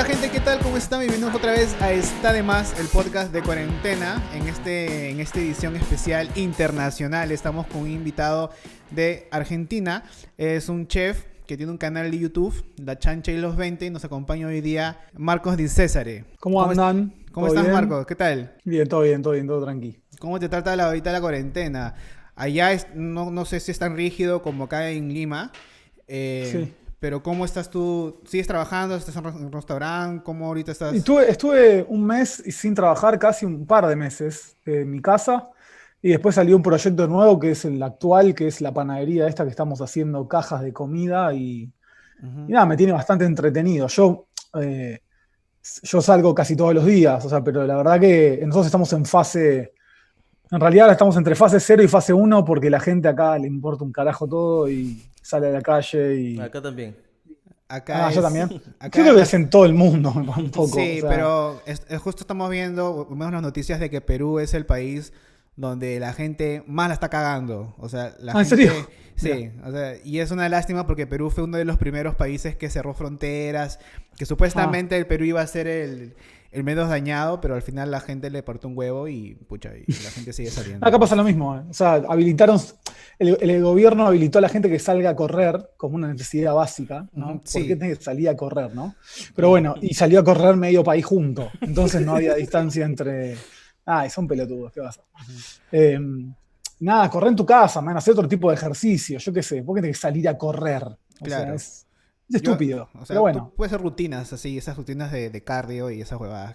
Hola gente, ¿qué tal? ¿Cómo están? Bienvenidos otra vez a Está de Más, el podcast de cuarentena. En, este, en esta edición especial internacional estamos con un invitado de Argentina. Es un chef que tiene un canal de YouTube, La Chancha y los 20, y nos acompaña hoy día Marcos Di Césare. ¿Cómo andan? ¿Cómo estás, Marcos? ¿Qué tal? Bien, todo bien, todo bien, todo tranquilo. ¿Cómo te trata la, ahorita la cuarentena? Allá es, no, no sé si es tan rígido como acá en Lima. Eh, sí. Pero ¿cómo estás tú? ¿Sigues trabajando? ¿Estás en un restaurante? ¿Cómo ahorita estás? Estuve, estuve un mes sin trabajar, casi un par de meses en mi casa. Y después salió un proyecto nuevo que es el actual, que es la panadería esta que estamos haciendo cajas de comida y, nada, me tiene bastante entretenido. Yo, eh, yo salgo casi todos los días, o sea, pero la verdad que nosotros estamos en fase, en realidad estamos entre fase 0 y fase 1 porque la gente acá le importa un carajo todo y sale a la calle y... Acá también. Acá ah, yo también. Acá Creo que es en todo el mundo un poco. Sí, pero justo estamos viendo, vemos las noticias de que Perú es el país donde la gente más la está cagando. O sea, la ¿Ah, ¿En serio? Sí, o sea, y es una lástima porque Perú fue uno de los primeros países que cerró fronteras, que supuestamente ah. el Perú iba a ser el, el menos dañado, pero al final la gente le portó un huevo y pucha, y la gente sigue saliendo. Acá pasa lo mismo, ¿eh? o sea, habilitaron, el, gobierno habilitó a la gente que salga a correr como una necesidad básica, ¿no? Sí. ¿Por qué tiene que salir a correr, no? Pero bueno, y salió a correr medio país junto, entonces no había distancia entre... Ah, son pelotudos, ¿qué pasa? Em, nada, correr en tu casa, man, hacer otro tipo de ejercicio, yo qué sé, ¿por qué tienes que salir a correr? O claro. es, es estúpido. pero bueno. Puede ser rutinas así, esas rutinas de, cardio y esas huevadas.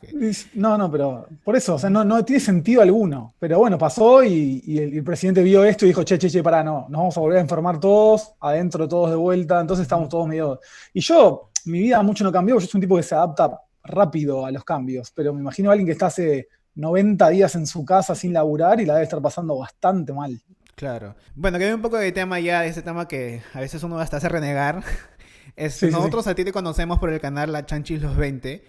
No, no, pero por eso, o sea, no, no tiene sentido alguno. Pero bueno, pasó y, el, presidente vio esto y dijo, che, che, che, pará, no, nos vamos a volver a enfermar todos, adentro todos de vuelta, entonces estamos todos medio... Y yo, mi vida mucho no cambió, yo soy un tipo que se adapta rápido a los cambios, pero me imagino a alguien que está hace 90 días en su casa sin laburar y la debe estar pasando bastante mal. Claro. Bueno, que hay un poco de tema ya, de ese tema que a veces uno hasta hace renegar. Nosotros a ti te conocemos por el canal La Chanchis Los 20.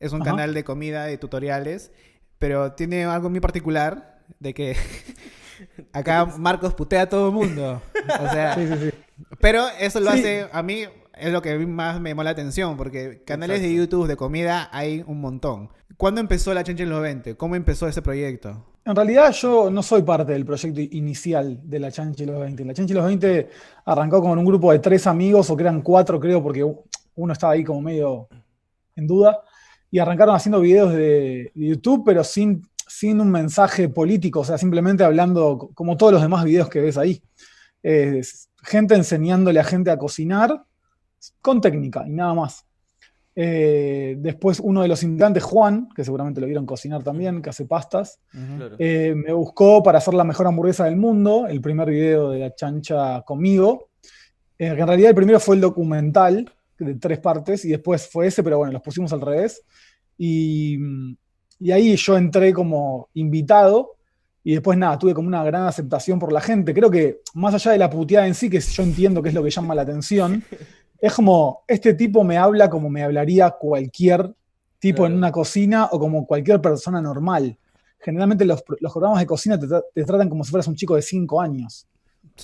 Es un canal de comida, de tutoriales, pero tiene algo muy particular de que acá Marcos putea a todo el mundo. O sea, pero eso lo hace a mí es lo que más me llamó la atención, porque canales de YouTube de comida hay un montón. ¿Cuándo empezó la Chanchis Los 20? ¿Cómo empezó ese proyecto? En realidad yo no soy parte del proyecto inicial de la Chanchi los 20. La Chanchi los 20 arrancó con un grupo de tres amigos, o que eran cuatro creo, porque uno estaba ahí como medio en duda, y arrancaron haciendo videos de, YouTube, pero sin, sin un mensaje político, o sea, simplemente hablando como todos los demás videos que ves ahí. gente enseñándole a gente a cocinar con técnica y nada más. Eh, después uno de los integrantes, Juan, que seguramente lo vieron cocinar también, que hace pastas, eh, me buscó para hacer la mejor hamburguesa del mundo, el primer video de la chancha conmigo. Eh, en realidad el primero fue el documental de tres partes y después fue ese, pero bueno, los pusimos al revés. Y, y ahí yo entré como invitado y después nada, tuve como una gran aceptación por la gente. Creo que más allá de la puteada en sí, que yo entiendo que es lo que llama la atención, es como, este tipo me habla como me hablaría cualquier tipo en una cocina o como cualquier persona normal. Generalmente los, programas de cocina te, tratan como si fueras un chico de 5 años.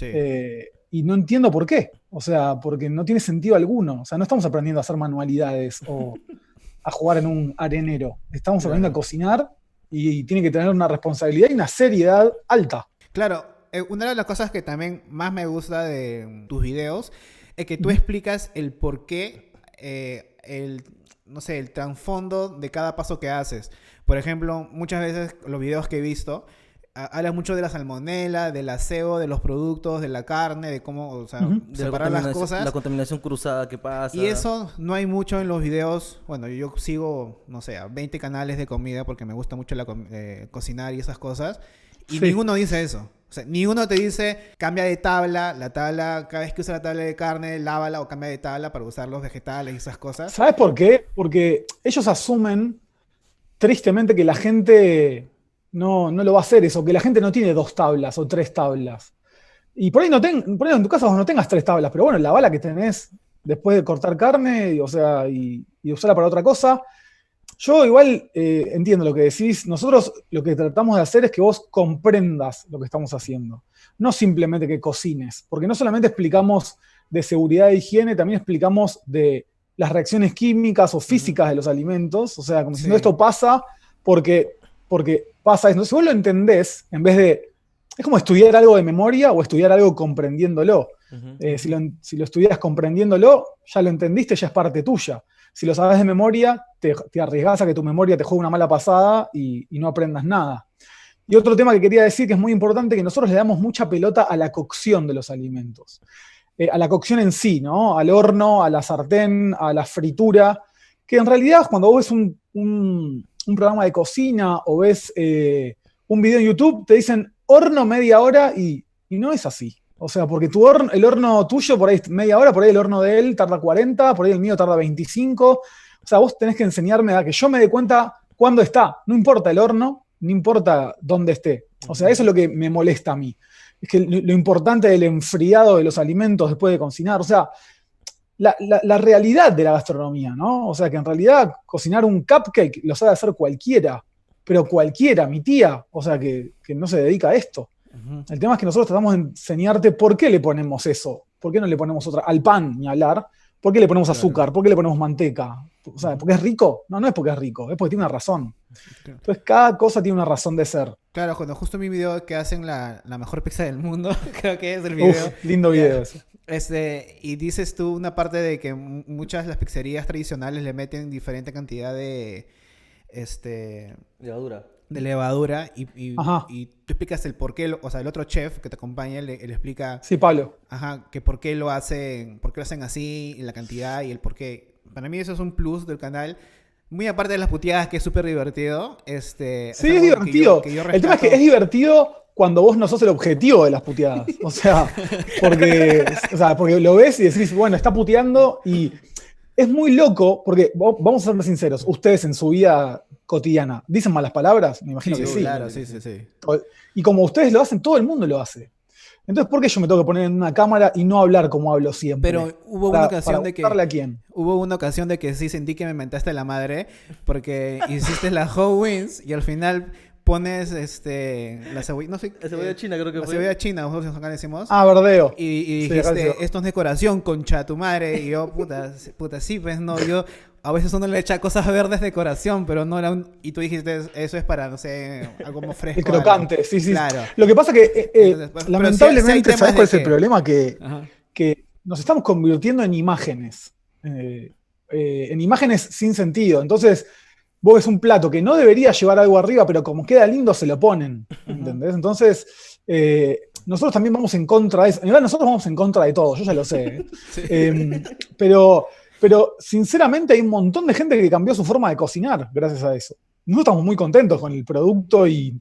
Eh, y no entiendo por qué. O sea, porque no tiene sentido alguno. O sea, no estamos aprendiendo a hacer manualidades o a jugar en un arenero. Estamos aprendiendo a cocinar y, tiene que tener una responsabilidad y una seriedad alta. Claro, eh, una de las cosas que también más me gusta de tus videos es que tú explicas el por qué, eh, el, no sé, el trasfondo de cada paso que haces. Por ejemplo, muchas veces los videos que he visto, hablan mucho de la salmonela, del aseo, de los productos, de la carne, de cómo, o sea, separar las cosas. La contaminación cruzada que pasa. Y eso no hay mucho en los videos. Bueno, yo sigo, no sé, 20 canales de comida porque me gusta mucho la, eh, cocinar y esas cosas. Y ninguno dice eso. O sea, ni uno te dice, cambia de tabla, la tabla, cada vez que usa la tabla de carne, lávala o cambia de tabla para usar los vegetales y esas cosas. ¿Sabes por qué? Porque ellos asumen tristemente que la gente no, no lo va a hacer eso, que la gente no tiene dos tablas o tres tablas. Y por ahí, no ten, por ahí en tu casa no tengas tres tablas, pero bueno, la bala que tenés después de cortar carne, o sea, y, y usarla para otra cosa, yo igual eh, entiendo lo que decís. Nosotros lo que tratamos de hacer es que vos comprendas lo que estamos haciendo. No simplemente que cocines, porque no solamente explicamos de seguridad e higiene, también explicamos de las reacciones químicas o físicas de los alimentos. O sea, como si esto pasa porque, porque pasa eso. Si vos lo entendés, en vez de. Es como estudiar algo de memoria o estudiar algo comprendiéndolo. Eh, si, lo, si, lo, estudias comprendiéndolo, ya lo entendiste, ya es parte tuya. Si lo sabes de memoria, te, te arriesgas a que tu memoria te juegue una mala pasada y, no aprendas nada. Y otro tema que quería decir que es muy importante, que nosotros le damos mucha pelota a la cocción de los alimentos. Eh, a la cocción en sí, ¿no? Al horno, a la sartén, a la fritura, que en realidad cuando vos ves un, programa de cocina o ves eh, un video en YouTube, te dicen horno media hora y, no es así. O sea, porque tu horno, el horno tuyo por ahí media hora, por ahí el horno de él tarda 40, por ahí el mío tarda 25. O sea, vos tenés que enseñarme a que yo me dé cuenta cuándo está. No importa el horno, no importa dónde esté. O sea, eso es lo que me molesta a mí es que lo, importante del enfriado de los alimentos después de cocinar, o sea, la, realidad de la gastronomía, ¿no? O sea, que en realidad cocinar un cupcake lo sabe hacer cualquiera, pero cualquiera, mi tía, o sea, que, no se dedica a esto. El tema es que nosotros tratamos de enseñarte por qué le ponemos eso, por qué no le ponemos otra, al pan ni hablar, por qué le ponemos azúcar, por qué le ponemos manteca, o sea, ¿porque es rico? No, no es porque es rico, es porque tiene una razón. Entonces, cada cosa tiene una razón de ser. Claro, cuando justo mi video que hacen la, mejor pizza del mundo, creo que es el video. lindo video Este, y dices tú una parte de que muchas de las pizzerías tradicionales le meten diferente cantidad de este levadura. De levadura y, y, tú explicas el por qué, o sea, el otro chef que te acompaña le, explica. Sí, Pablo. Ajá, que por qué lo hacen, por qué lo hacen así, la cantidad y el por qué. Para mí eso es un plus del canal. Muy aparte de las puteadas, que es súper divertido. Este, sí, es, divertido. el tema es que es divertido cuando vos no sos el objetivo de las puteadas. O sea, porque, o sea, porque lo ves y decís, bueno, está puteando y es muy loco, porque vamos a ser sinceros, ustedes en su vida cotidiana, ¿dicen malas palabras? Me imagino que sí. Claro, sí, sí, sí. Y como ustedes lo hacen, todo el mundo lo hace. Entonces, ¿por qué yo me tengo que poner en una cámara y no hablar como hablo siempre? Pero hubo una ocasión de que. a quién? Hubo una ocasión de que sí sentí que me mentaste la madre porque hiciste la How Wins y al final pones este la cebolla, no sé, la cebolla china creo que la cebolla china, nosotros acá decimos. Ah, verdeo. Y, y dijiste, esto es decoración, concha tu madre. Y yo, puta, puta, sí, pues no, yo a veces uno le echa cosas verdes de decoración, pero no era un... Y tú dijiste, eso es para, no sé, algo más fresco. El crocante, sí, sí. Claro. Lo que pasa que, eh, eh, pues, lamentablemente, ¿sabes cuál es el problema? Que, que nos estamos convirtiendo en imágenes. Eh, en imágenes sin sentido. Entonces, vos ves un plato que no debería llevar algo arriba, pero como queda lindo, se lo ponen. ¿Entendés? Entonces, nosotros también vamos en contra de eso. En nosotros vamos en contra de todo, yo ya lo sé. Em, pero pero sinceramente hay un montón de gente que cambió su forma de cocinar gracias a eso. Nosotros estamos muy contentos con el producto y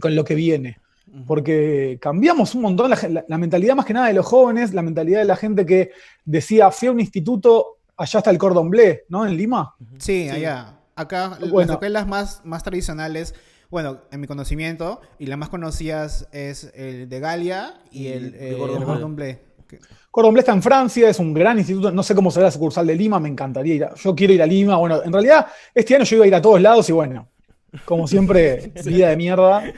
con lo que viene. Porque cambiamos un montón la, mentalidad más que nada de los jóvenes, la mentalidad de la gente que decía, fui a un instituto, allá está el cordon bleu, ¿no? En Lima. Sí, allá. Acá las escuelas más, más tradicionales, bueno, en mi conocimiento, y las más conocidas es el de Galia y el, el, cordon bleu. Cordon Bleu está en Francia, es un gran instituto, no sé cómo será la sucursal de Lima, me encantaría ir. yo quiero ir a Lima, bueno, en realidad este año yo iba a ir a todos lados y bueno, como siempre, vida de mierda,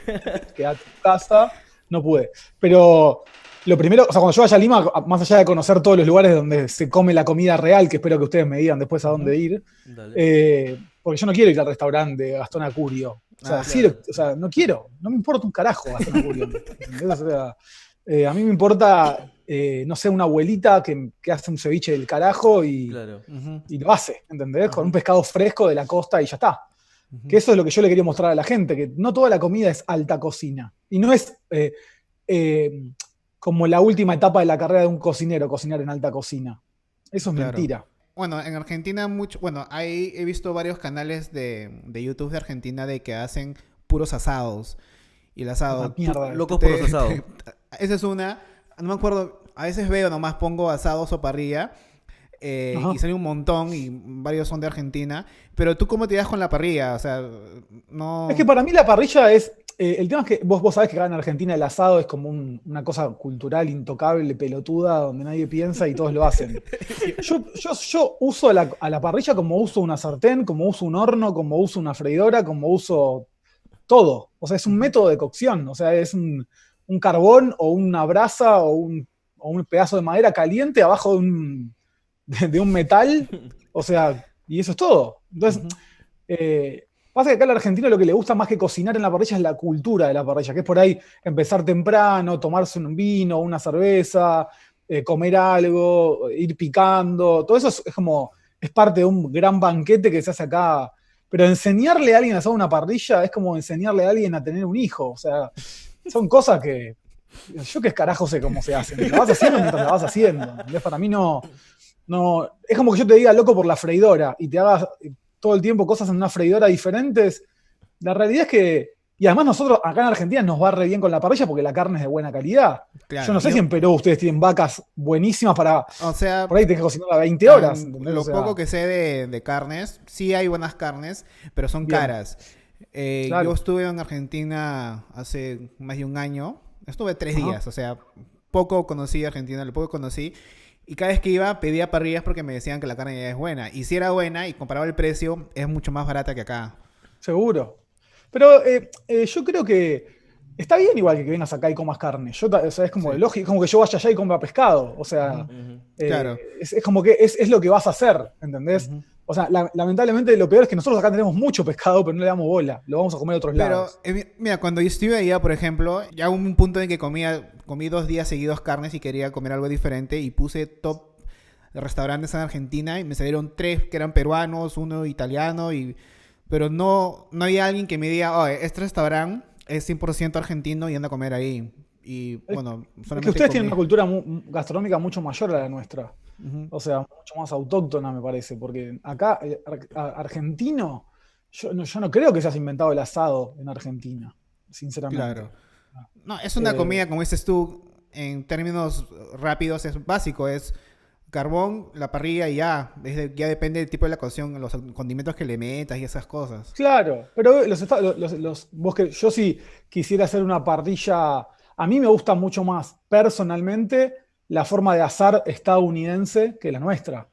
queda tu casa, no pude. Pero lo primero, o sea, cuando yo vaya a Lima, más allá de conocer todos los lugares donde se come la comida real, que espero que ustedes me digan después a dónde ir, eh, porque yo no quiero ir al restaurante de Gastón Acurio. O sea, ah, o sea, no quiero, no me importa un carajo Gastón Acurio. Eh, a mí me importa eh, no sé, una abuelita que, hace un ceviche del carajo y, lo hace, ¿entendés? Con un pescado fresco de la costa y ya está. Que eso es lo que yo le quería mostrar a la gente, que no toda la comida es alta cocina. Y no es eh, eh, como la última etapa de la carrera de un cocinero, cocinar en alta cocina. Eso es mentira. Bueno, en Argentina mucho, bueno, hay, he visto varios canales de, YouTube de Argentina de que hacen puros asados. Y el asado... locos puros asados. Esa es una no me acuerdo, a veces veo nomás pongo asados o parrilla. Eh, y sale un montón y varios son de Argentina. Pero tú, ¿cómo te das con la parrilla? O sea, no. Es que para mí la parrilla es. Eh, el tema es que vos, vos sabés que acá en Argentina el asado es como una cosa cultural intocable, pelotuda, donde nadie piensa y todos lo hacen. Yo, yo, uso a la, a la, parrilla como uso una sartén, como uso un horno, como uso una freidora, como uso todo. O sea, es un método de cocción. O sea, es un un carbón o una brasa o un, pedazo de madera caliente abajo de un, de, un metal, o sea, y eso es todo. Entonces, eh, pasa que acá al argentino lo que le gusta más que cocinar en la parrilla es la cultura de la parrilla, que es por ahí empezar temprano, tomarse un vino, una cerveza, eh, comer algo, ir picando, todo eso es, como, es parte de un gran banquete que se hace acá. Pero enseñarle a alguien a hacer una parrilla es como enseñarle a alguien a tener un hijo. O sea, son cosas que yo qué carajo sé cómo se hacen. La vas haciendo mientras la vas haciendo. Para mí no, no. Es como que yo te diga loco por la freidora y te hagas todo el tiempo cosas en una freidora diferentes. La realidad es que y además nosotros acá en Argentina nos va re bien con la parrilla porque la carne es de buena calidad. yo no sé si en Perú ustedes tienen vacas buenísimas para... O sea... Por ahí tenés que cocinarla 20 horas. Lo poco que sé de, carnes, sí hay buenas carnes, pero son caras. Eh, yo estuve en Argentina hace más de un año. Estuve tres días, o sea, poco conocí Argentina, lo poco conocí. Y cada vez que iba pedía parrillas porque me decían que la carne ya es buena. Y si era buena y comparaba el precio, es mucho más barata que acá. Seguro. Pero eh, eh, yo creo que está bien igual que, vengas acá y comas carne. Yo, o sea, es como lógico, como que yo vaya allá y coma pescado. O sea, eh, claro. es, como que es, lo que vas a hacer, ¿entendés? O sea, lamentablemente lo peor es que nosotros acá tenemos mucho pescado, pero no le damos bola. Lo vamos a comer a otros lados. Pero, mira, cuando yo estuve allá, por ejemplo, ya hubo un punto en que comía, comí dos días seguidos carnes y quería comer algo diferente y puse top restaurantes en Argentina y me salieron tres que eran peruanos, uno italiano y pero no, no había alguien que me diga, oh, este restaurante es 100% argentino y anda a comer ahí. Y bueno, es que ustedes tienen una cultura gastronómica mucho mayor a la nuestra. O sea, mucho más autóctona, me parece. Porque acá, eh, argentino, yo no, yo no creo que se haya inventado el asado en Argentina, sinceramente. Claro. No, es una eh, comida, como dices tú, en términos rápidos, es básico. Es carbón, la parrilla y ya. ya depende del tipo de la cocción, los condimentos que le metas y esas cosas. Claro, pero los, los, vos que, yo si quisiera hacer una parrilla, a mí me gusta mucho más personalmente la forma de asar estadounidense que la nuestra,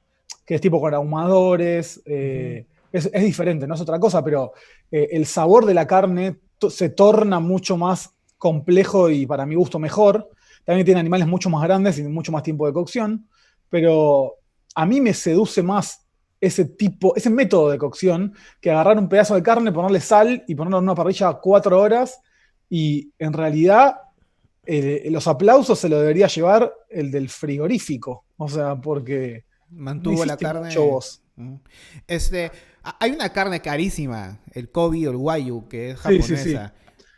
que es tipo con ahumadores, eh, es, diferente, no es otra cosa, pero eh, el sabor de la carne se torna mucho más complejo y para mi gusto mejor. También tiene animales mucho más grandes y mucho más tiempo de cocción pero a mí me seduce más ese tipo, ese método de cocción que agarrar un pedazo de carne, ponerle sal y ponerlo en una parrilla cuatro horas y en realidad eh, los aplausos se lo debería llevar el del frigorífico, o sea, porque mantuvo la carne. Este, hay una carne carísima, el Kobe o el Wayu, que es japonesa.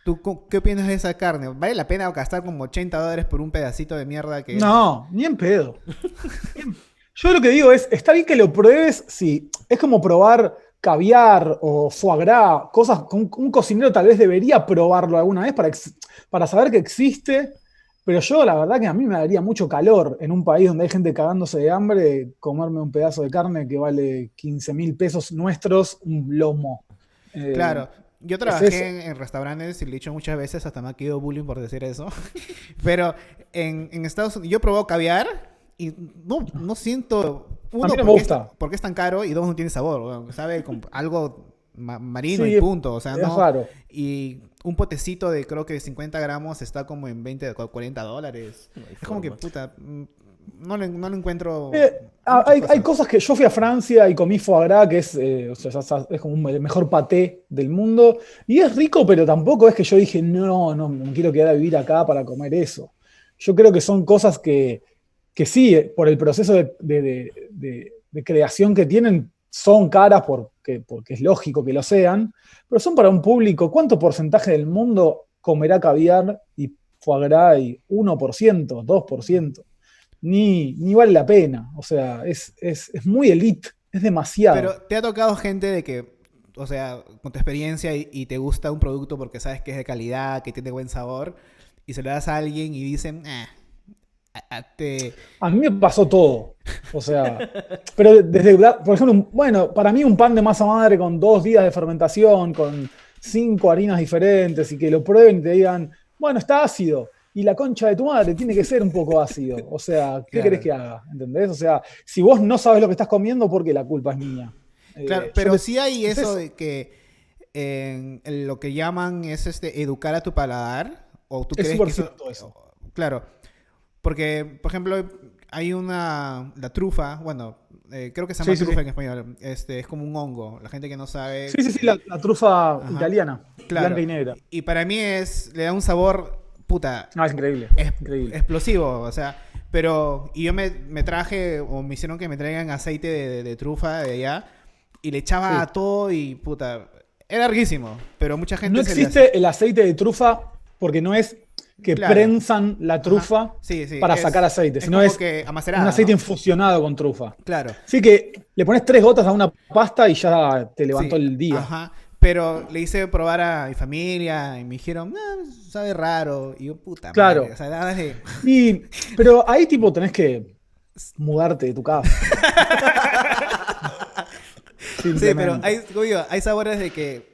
¿Tú qué opinas de esa carne? ¿Vale la pena gastar como 80 dólares por un pedacito de mierda que... No, ni en pedo. Yo lo que digo es, está bien que lo pruebes, sí. Es como probar caviar o foie gras, cosas que un, cocinero tal vez debería probarlo alguna vez para, para saber que existe. Pero yo la verdad que a mí me daría mucho calor en un país donde hay gente cagándose de hambre, comerme un pedazo de carne que vale 15 mil pesos nuestros, un lomo. Eh, claro, yo trabajé en, restaurantes y le he dicho muchas veces, hasta me ha quedado bullying por decir eso. Pero en, Estados Unidos, yo probado caviar y no, no siento. Uno, porque, Es, porque es tan caro y dos, no tiene sabor. Sabe algo marino y punto. O sea, no. Raro. Y un potecito de creo que 50 gramos está como en 20, 40 dólares. es como que, puta, mm, no le, no encuentro. Eh, ah, hay, cosas. que yo fui a Francia y comí foie gras, que es, eh, es como el mejor paté del mundo. Y es rico, pero tampoco es que yo dije, no, no, no quiero quedar a vivir acá para comer eso. Yo creo que son cosas que, que sí, eh, por el proceso de, creación que tienen, son caras porque, porque es lógico que lo sean, pero son para un público. ¿Cuánto porcentaje del mundo comerá caviar y foie gras y 1%, 2%? ni, ni vale la pena. O sea, es, muy elite, es demasiado. Pero te ha tocado gente de que, o sea, con tu experiencia y, te gusta un producto porque sabes que es de calidad, que tiene buen sabor, y se lo das a alguien y dicen, eh, a, mí me pasó todo. O sea, pero desde, por ejemplo, bueno, para mí un pan de masa madre con dos días de fermentación, con cinco harinas diferentes y que lo prueben y te digan, bueno, está ácido y la concha de tu madre tiene que ser un poco ácido. O sea, ¿qué querés que haga? ¿Entendés? O sea, si vos no sabes lo que estás comiendo, porque la culpa es mía. Claro, eh, pero sí hay eso de que lo que llaman es este educar a tu paladar. O tú crees que eso, Claro. Porque, por ejemplo, hay una. La trufa, bueno, Eh, creo que se llama trufa en español. Este, es como un hongo. La gente que no sabe. Sí, sí, sí, la, trufa italiana. Blanca y negra. Y para mí es. Le da un sabor. Puta. No, es increíble. increíble. Explosivo. O sea. Pero. Y yo me, traje. O me hicieron que me traigan aceite de, trufa de allá. Y le echaba a todo y. Puta. Era larguísimo. Pero mucha gente. No existe el aceite de trufa porque no es que prensan la trufa para sacar aceite, sino es que un aceite infusionado con trufa. Claro. Sí que le pones tres gotas a una pasta y ya te levantó el día. Ajá. Pero le hice probar a mi familia y me dijeron, sabe raro. Y yo, puta claro. y, pero ahí tipo tenés que mudarte de tu casa. sí, pero hay, hay sabores de que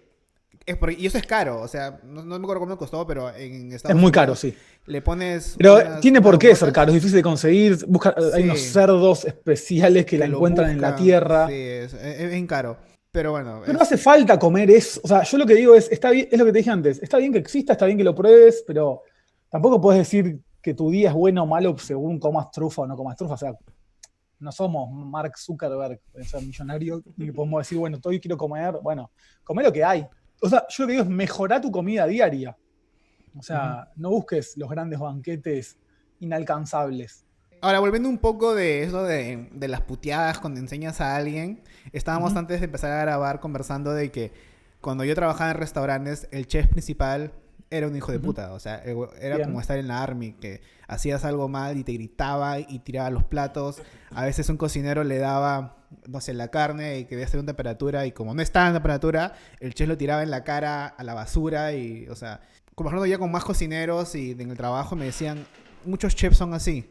y eso es caro, o sea, no, me acuerdo cuánto costó, pero en Estados Es muy caro, sí. Le pones. Pero tiene por qué ser caro, es difícil de conseguir. Busca, Hay unos cerdos especiales que, la encuentran en la tierra. Sí, es, bien caro. Pero bueno. Pero no hace falta comer eso. O sea, yo lo que digo es, está bien, es lo que te dije antes. Está bien que exista, está bien que lo pruebes, pero tampoco puedes decir que tu día es bueno o malo según comas trufa o no comas trufa. O sea, no somos Mark Zuckerberg, o sea, millonario, y podemos decir, bueno, hoy quiero comer. Bueno, comer lo que hay o sea, yo lo que digo es mejorar tu comida diaria. O sea, no busques los grandes banquetes inalcanzables. Ahora, volviendo un poco de eso de, las puteadas cuando enseñas a alguien, estábamos antes de empezar a grabar conversando de que cuando yo trabajaba en restaurantes, el chef principal era un hijo de puta. O sea, era como estar en la army, que hacías algo mal y te gritaba y tiraba los platos. A veces un cocinero le daba, no sé, la carne y que debía estar en temperatura y como no estaba en temperatura, el chef lo tiraba en la cara a la basura y, o sea, como ya con más cocineros y en el trabajo me decían, muchos chefs son así.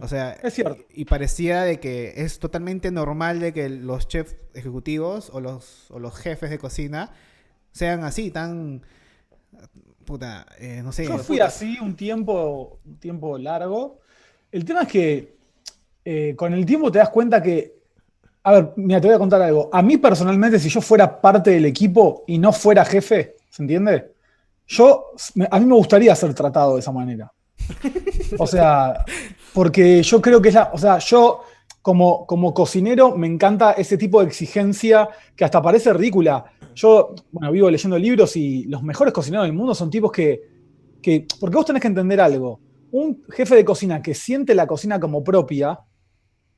O sea, es cierto. Y parecía de que es totalmente normal de que los chefs ejecutivos o los, o los jefes de cocina sean así, tan puta, eh, no sé. Yo fui así un tiempo, un tiempo largo. El tema es que eh, con el tiempo te das cuenta que. A ver, mira, te voy a contar algo. A mí personalmente, si yo fuera parte del equipo y no fuera jefe, ¿se entiende? Yo, a mí me gustaría ser tratado de esa manera. O sea, porque yo creo que es la. O sea, yo como, como cocinero me encanta ese tipo de exigencia que hasta parece ridícula yo, bueno, vivo leyendo libros y los mejores cocineros del mundo son tipos que, que, porque vos tenés que entender algo, un jefe de cocina que siente la cocina como propia,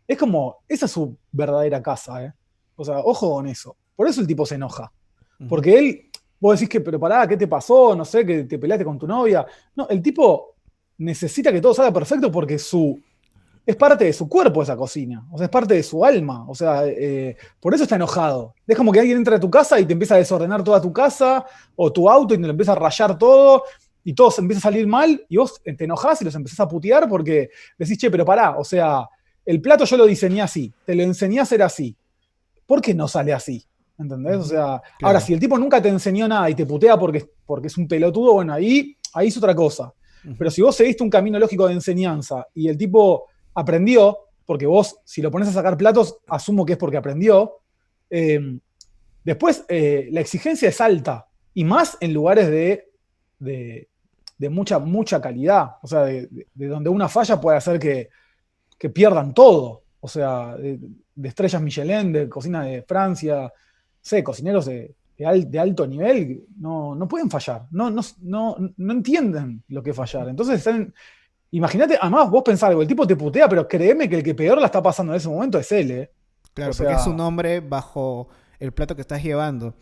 es como, esa es su verdadera casa, ¿eh? O sea, ojo con eso. Por eso el tipo se enoja. Porque él, vos decís que, pero pará, ¿qué te pasó? No sé, que te peleaste con tu novia. No, el tipo necesita que todo salga perfecto porque su es parte de su cuerpo esa cocina, o sea, es parte de su alma, o sea, eh, por eso está enojado. Es como que alguien entra a tu casa y te empieza a desordenar toda tu casa o tu auto y te lo empieza a rayar todo y todo se empieza a salir mal y vos te enojás y los empezás a putear porque decís, che, pero pará, o sea, el plato yo lo diseñé así, te lo enseñé a hacer así. ¿Por qué no sale así? ¿Entendés? O sea, ahora, si el tipo nunca te enseñó nada y te putea porque, porque es un pelotudo, bueno, ahí, ahí es otra cosa. Pero si vos seguiste un camino lógico de enseñanza y el tipo aprendió, porque vos, si lo pones a sacar platos, asumo que es porque aprendió. Eh, después, eh, la exigencia es alta, y más en lugares de, de, mucha, mucha calidad, o sea, de, donde una falla puede hacer que, pierdan todo, o sea, de, estrellas Michelin, de cocina de Francia, sé, cocineros de, de, alto nivel, no, no pueden fallar, no, no, no, no entienden lo que es fallar. Entonces están Imagínate, además vos pensás algo, el tipo te putea, pero créeme que el que peor la está pasando en ese momento es él, ¿eh? Claro, porque es un hombre bajo el plato que estás llevando.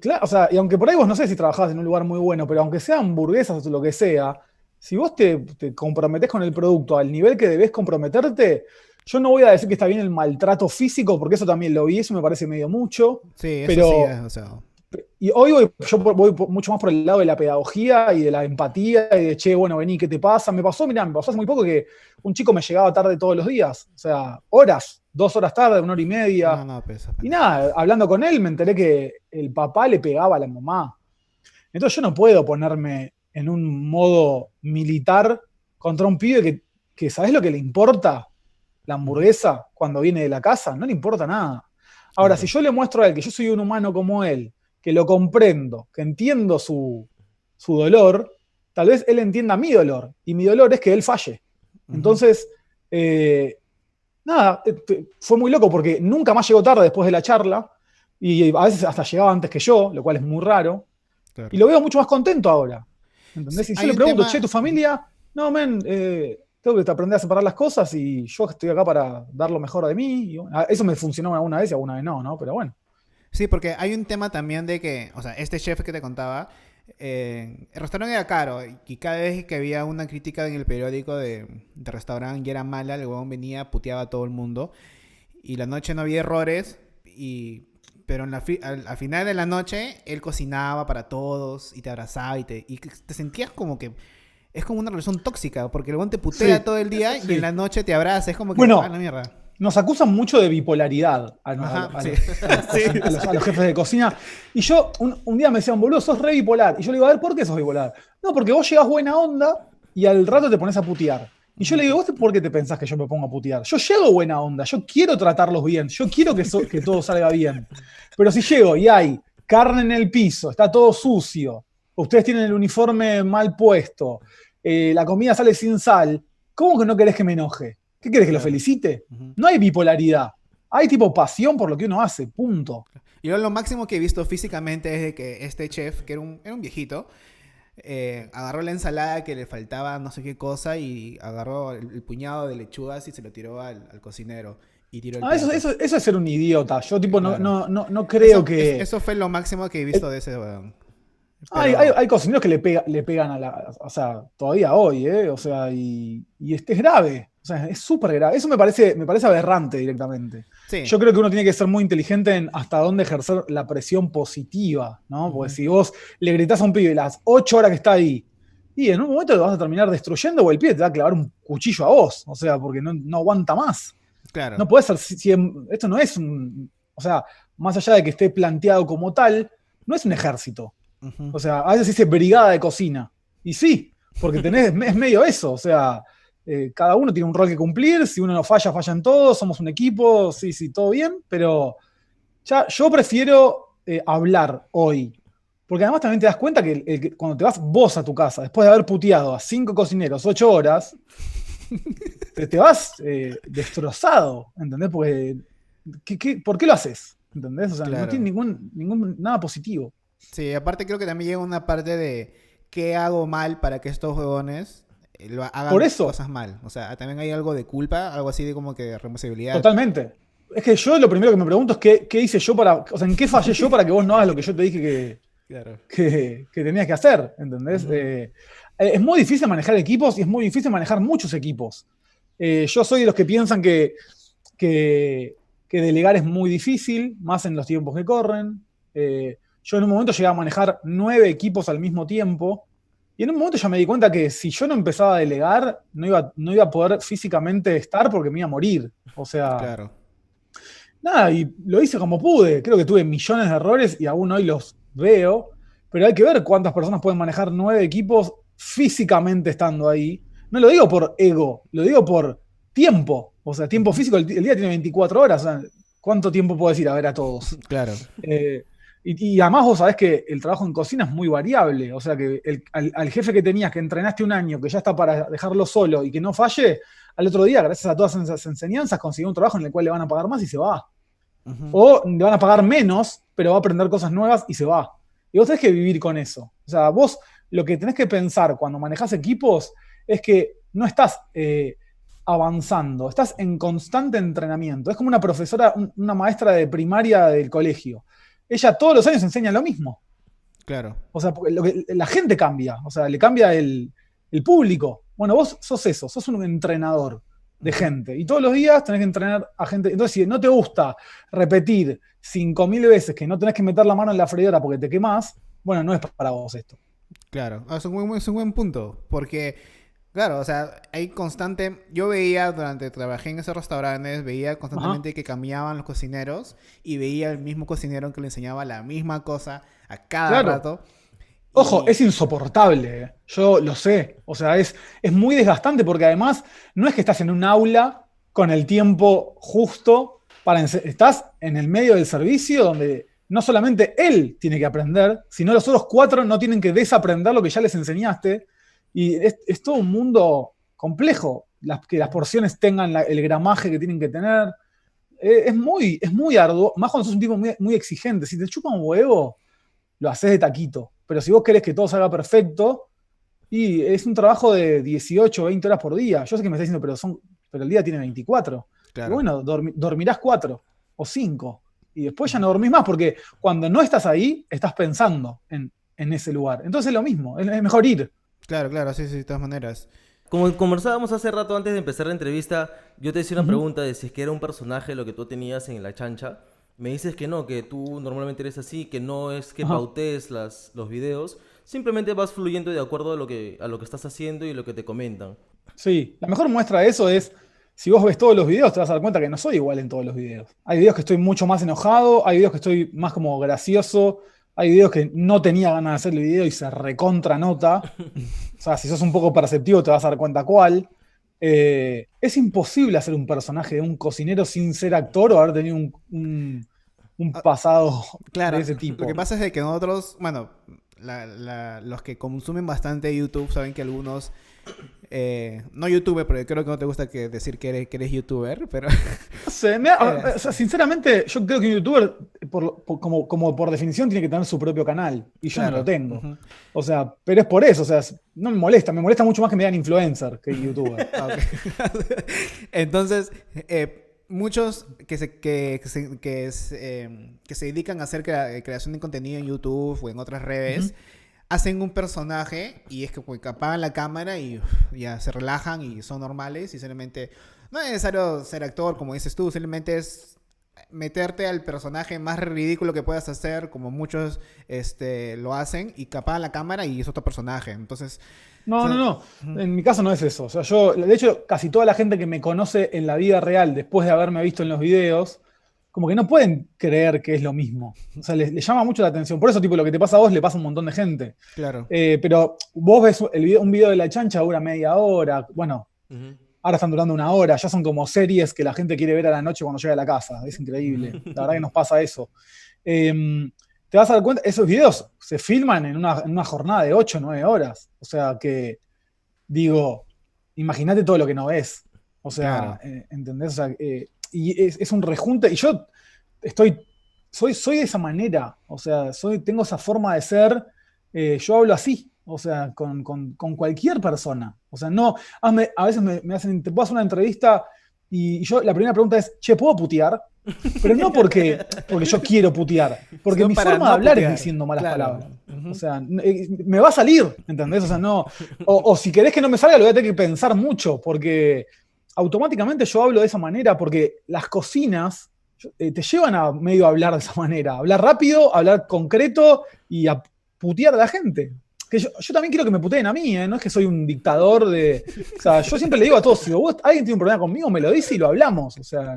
Claro, o sea, y aunque por ahí vos no sé si trabajás en un lugar muy bueno, pero aunque sean hamburguesas o lo que sea, si vos te, te comprometés con el producto al nivel que debes comprometerte, yo no voy a decir que está bien el maltrato físico, porque eso también lo vi, eso me parece medio mucho. Sí, eso pero, sí es, o sea y hoy voy, yo voy mucho más por el lado de la pedagogía y de la empatía y de, che, bueno, vení, ¿qué te pasa? Me pasó, mirá, me pasó hace muy poco que un chico me llegaba tarde todos los días, o sea, horas, dos horas tarde, una hora y media. Y nada, hablando con él me enteré que el papá le pegaba a la mamá. Entonces yo no puedo ponerme en un modo militar contra un pibe que, que ¿sabes lo que le importa? La hamburguesa cuando viene de la casa, no le importa nada. Ahora, si yo le muestro a él que yo soy un humano como él, que lo comprendo, que entiendo su, dolor, tal vez él entienda mi dolor. Y mi dolor es que él falle. Entonces, eh, nada, eh, fue muy loco porque nunca más llegó tarde después de la charla y a veces hasta llegaba antes que yo, lo cual es muy raro. Y lo veo mucho más contento ahora. ¿Entendés? y yo le pregunto, che, ¿tu familia? No, men, eh, tengo que aprender a separar las cosas y yo estoy acá para dar lo mejor de mí. eso me funcionó alguna vez y alguna vez no, ¿no? Pero bueno. Sí, porque hay un tema también de que, o sea, este chef que te contaba, eh, el restaurante era caro y cada vez que había una crítica en el periódico de, restaurante y era mala, el huevón venía, puteaba a todo el mundo y la noche no había errores y pero en la al, final de la noche él cocinaba para todos y te abrazaba y te, y te sentías como que es como una relación tóxica porque el huevón te putea todo el día y en la noche te abraza, es como que bueno, a la mierda nos acusan mucho de bipolaridad a, los, jefes de cocina. Y yo, un, día me decían, boludo, sos re bipolar. Y yo le digo, a ver, ¿por qué sos bipolar? No, porque vos llegas buena onda y al rato te pones a putear. Y yo le digo, ¿vos por qué te pensás que yo me pongo a putear? Yo llego buena onda, yo quiero tratarlos bien, yo quiero que, que todo salga bien. Pero si llego y hay carne en el piso, está todo sucio, ustedes tienen el uniforme mal puesto, eh, la comida sale sin sal, ¿cómo que no querés que me enoje? ¿Qué quieres que lo felicite? No hay bipolaridad. Hay tipo pasión por lo que uno hace, punto. Yo lo máximo que he visto físicamente es de que este chef, que era un, viejito, eh, agarró la ensalada que le faltaba no sé qué cosa y agarró el, puñado de lechugas y se lo tiró al, cocinero. Y tiró el ah, eso, eso, es ser un idiota. Yo tipo no, no, no, creo que... Eso fue lo máximo que he visto de ese... Hay, cocineros que le, le pegan a la... O sea, todavía hoy, ¿eh? O sea, y, y este es grave. O sea, es súper grave. Eso me parece, me parece aberrante directamente. Yo creo que uno tiene que ser muy inteligente en hasta dónde ejercer la presión positiva, ¿no? Porque si vos le gritás a un pibe las ocho horas que está ahí, y en un momento te vas a terminar destruyendo o el pibe te va a clavar un cuchillo a vos. O sea, porque no, aguanta más. Claro. No puede ser. Si, esto no es un. O sea, más allá de que esté planteado como tal, no es un ejército. O sea, a veces dice brigada de cocina. Y sí, porque tenés, es medio eso. O sea, eh, cada uno tiene un rol que cumplir, si uno no falla, fallan todos, somos un equipo, sí, sí, todo bien, pero ya yo prefiero eh, hablar hoy, porque además también te das cuenta que, cuando te vas vos a tu casa, después de haber puteado a cinco cocineros ocho horas, te, vas eh, destrozado, ¿entendés? Porque, por qué lo haces? ¿Entendés? O sea, no tiene ningún, ningún, nada positivo. Sí, aparte creo que también llega una parte de qué hago mal para que estos huevones eh, lo hagan Por eso. cosas mal. O sea, también hay algo de culpa, algo así de como que responsabilidad. Totalmente. Es que yo lo primero que me pregunto es qué, qué, hice yo para. O sea, ¿en qué fallé yo para que vos no hagas lo que yo te dije que, que, tenías que hacer? ¿Entendés? Eh, eh, es muy difícil manejar equipos y es muy difícil manejar muchos equipos. yo soy de los que piensan que, que, delegar es muy difícil, más en los tiempos que corren. yo en un momento llegué a manejar nueve equipos al mismo tiempo y en un momento ya me di cuenta que si yo no empezaba a delegar, no iba, no iba a poder físicamente estar porque me iba a morir. O sea. Claro. Nada, y lo hice como pude. Creo que tuve millones de errores y aún hoy los veo. Pero hay que ver cuántas personas pueden manejar nueve equipos físicamente estando ahí. No lo digo por ego, lo digo por tiempo. O sea, tiempo físico, el, día tiene 24 horas. O sea, ¿Cuánto tiempo puedes ir a ver a todos? Claro. Eh, y, además vos sabés que el trabajo en cocina es muy variable. O sea que al, jefe que tenías, que entrenaste un año, que ya está para dejarlo solo y que no falle, al otro día, gracias a todas esas enseñanzas, consiguió un trabajo en el cual le van a pagar más y se va. O le van a pagar menos, pero va a aprender cosas nuevas y se va. Y vos tenés que vivir con eso. O sea, vos lo que tenés que pensar cuando manejas equipos es que no estás eh, avanzando, estás en constante entrenamiento. Es como una profesora, una maestra de primaria del colegio ella todos los años enseña lo mismo. Claro. O sea, lo que, la gente cambia, o sea, le cambia el, público. Bueno, vos sos eso, sos un entrenador de gente. Y todos los días tenés que entrenar a gente. Entonces, si no te gusta repetir 5.000 veces que no tenés que meter la mano en la freidora porque te quemás, bueno, no es para vos esto. Claro, ah, es un es un buen punto. Porque Claro, o sea, hay constante. Yo veía durante trabajé en esos restaurantes, veía constantemente que cambiaban los cocineros y veía el mismo cocinero que le enseñaba la misma cosa a cada rato. Ojo, es insoportable. ¿eh? Yo lo sé. O sea, es, es muy desgastante porque además no es que estás en un aula con el tiempo justo para. Estás en el medio del servicio donde no solamente él tiene que aprender, sino los otros cuatro no tienen que desaprender lo que ya les enseñaste y es, todo un mundo complejo. que las porciones tengan el gramaje que tienen que tener. Eh, es, muy, es muy arduo, más cuando sos un tipo muy, exigente. Si te chupa un huevo, lo haces de taquito. Pero si vos querés que todo salga perfecto, y es un trabajo de 18 o 20 horas por día. Yo sé que me estás diciendo, pero, son, pero el día tiene 24. bueno, dormirás 4 o 5. Y después ya no dormís más, porque cuando no estás ahí, estás pensando en, ese lugar. Entonces es lo mismo, es, mejor ir. Claro, claro, sí, sí, de todas maneras. Como conversábamos hace rato antes de empezar la entrevista, yo te hice una pregunta de si es que era un personaje lo que tú tenías en la chancha. Me dices que no, que tú normalmente eres así, que no es que pautes las, los videos, simplemente vas fluyendo de acuerdo a lo, que, a lo que estás haciendo y lo que te comentan. Sí, la mejor muestra de eso es, si vos ves todos los videos, te vas a dar cuenta que no soy igual en todos los videos. Hay videos que estoy mucho más enojado, hay videos que estoy más como gracioso, hay videos que no tenía ganas de hacer el video y se recontra nota. O sea, si sos un poco perceptivo te vas a dar cuenta cuál. Eh, es imposible hacer un personaje de un cocinero sin ser actor o haber tenido un, ah, pasado de ese tipo. Lo que pasa es que nosotros, bueno, los que consumen bastante YouTube saben que algunos eh, no youtuber, pero creo que no te gusta que decir que eres, que eres youtuber, pero... sinceramente, yo creo que un youtuber, por, como, como, por definición, tiene que tener su propio canal, y yo no lo tengo. O sea, pero es por eso, o sea, no me molesta, me molesta mucho más que me digan influencer que youtuber. Ah, Entonces, eh, muchos que se, que, se, que, que, se dedican a hacer creación de contenido en YouTube o en otras redes hacen un personaje y es que pues, apagan la cámara y ya se relajan y son normales y simplemente no es necesario ser actor como dices tú, simplemente es meterte al personaje más ridículo que puedas hacer como muchos este, lo hacen y apagan la cámara y es otro personaje. Entonces... No, no, no. En mi caso no es eso. O sea, yo, de hecho, casi toda la gente que me conoce en la vida real después de haberme visto en los videos, como que no pueden creer que es lo mismo. O sea, les, llama mucho la atención. Por eso, tipo, lo que te pasa a vos le pasa a un montón de gente. Claro. Eh, pero vos ves un video de la chancha, dura media hora. Bueno, ahora están durando una hora. Ya son como series que la gente quiere ver a la noche cuando llega a la casa. Es increíble. La verdad que nos pasa eso. Em, te vas a dar cuenta, esos videos se filman en una, jornada de 8 o 9 horas. O sea que, digo, imagínate todo lo que no ves. O sea, eh, ¿entendés? O sea, eh, y es, un rejunte, y yo estoy, soy, soy de esa manera, o sea, soy, tengo esa forma de ser, eh, yo hablo así, o sea, con, cualquier persona, o sea, no, a veces me, hacen, te puedo hacer una entrevista y, yo, la primera pregunta es, che, ¿puedo putear? Pero no porque, porque yo quiero putear, porque mi forma de hablar es diciendo malas palabras. O sea, eh, me va a salir, ¿entendés? O sea, no. O, o, si querés que no me salga, lo voy a tener que pensar mucho, porque automáticamente yo hablo de esa manera porque las cocinas eh, te llevan a medio hablar de esa manera. Hablar rápido, hablar concreto y a putear a la gente. Que yo, también quiero que me puteen a mí, ¿eh? no es que soy un dictador de. O sea, yo siempre le digo a todos: si vos, alguien tiene un problema conmigo, me lo dice y lo hablamos. O sea,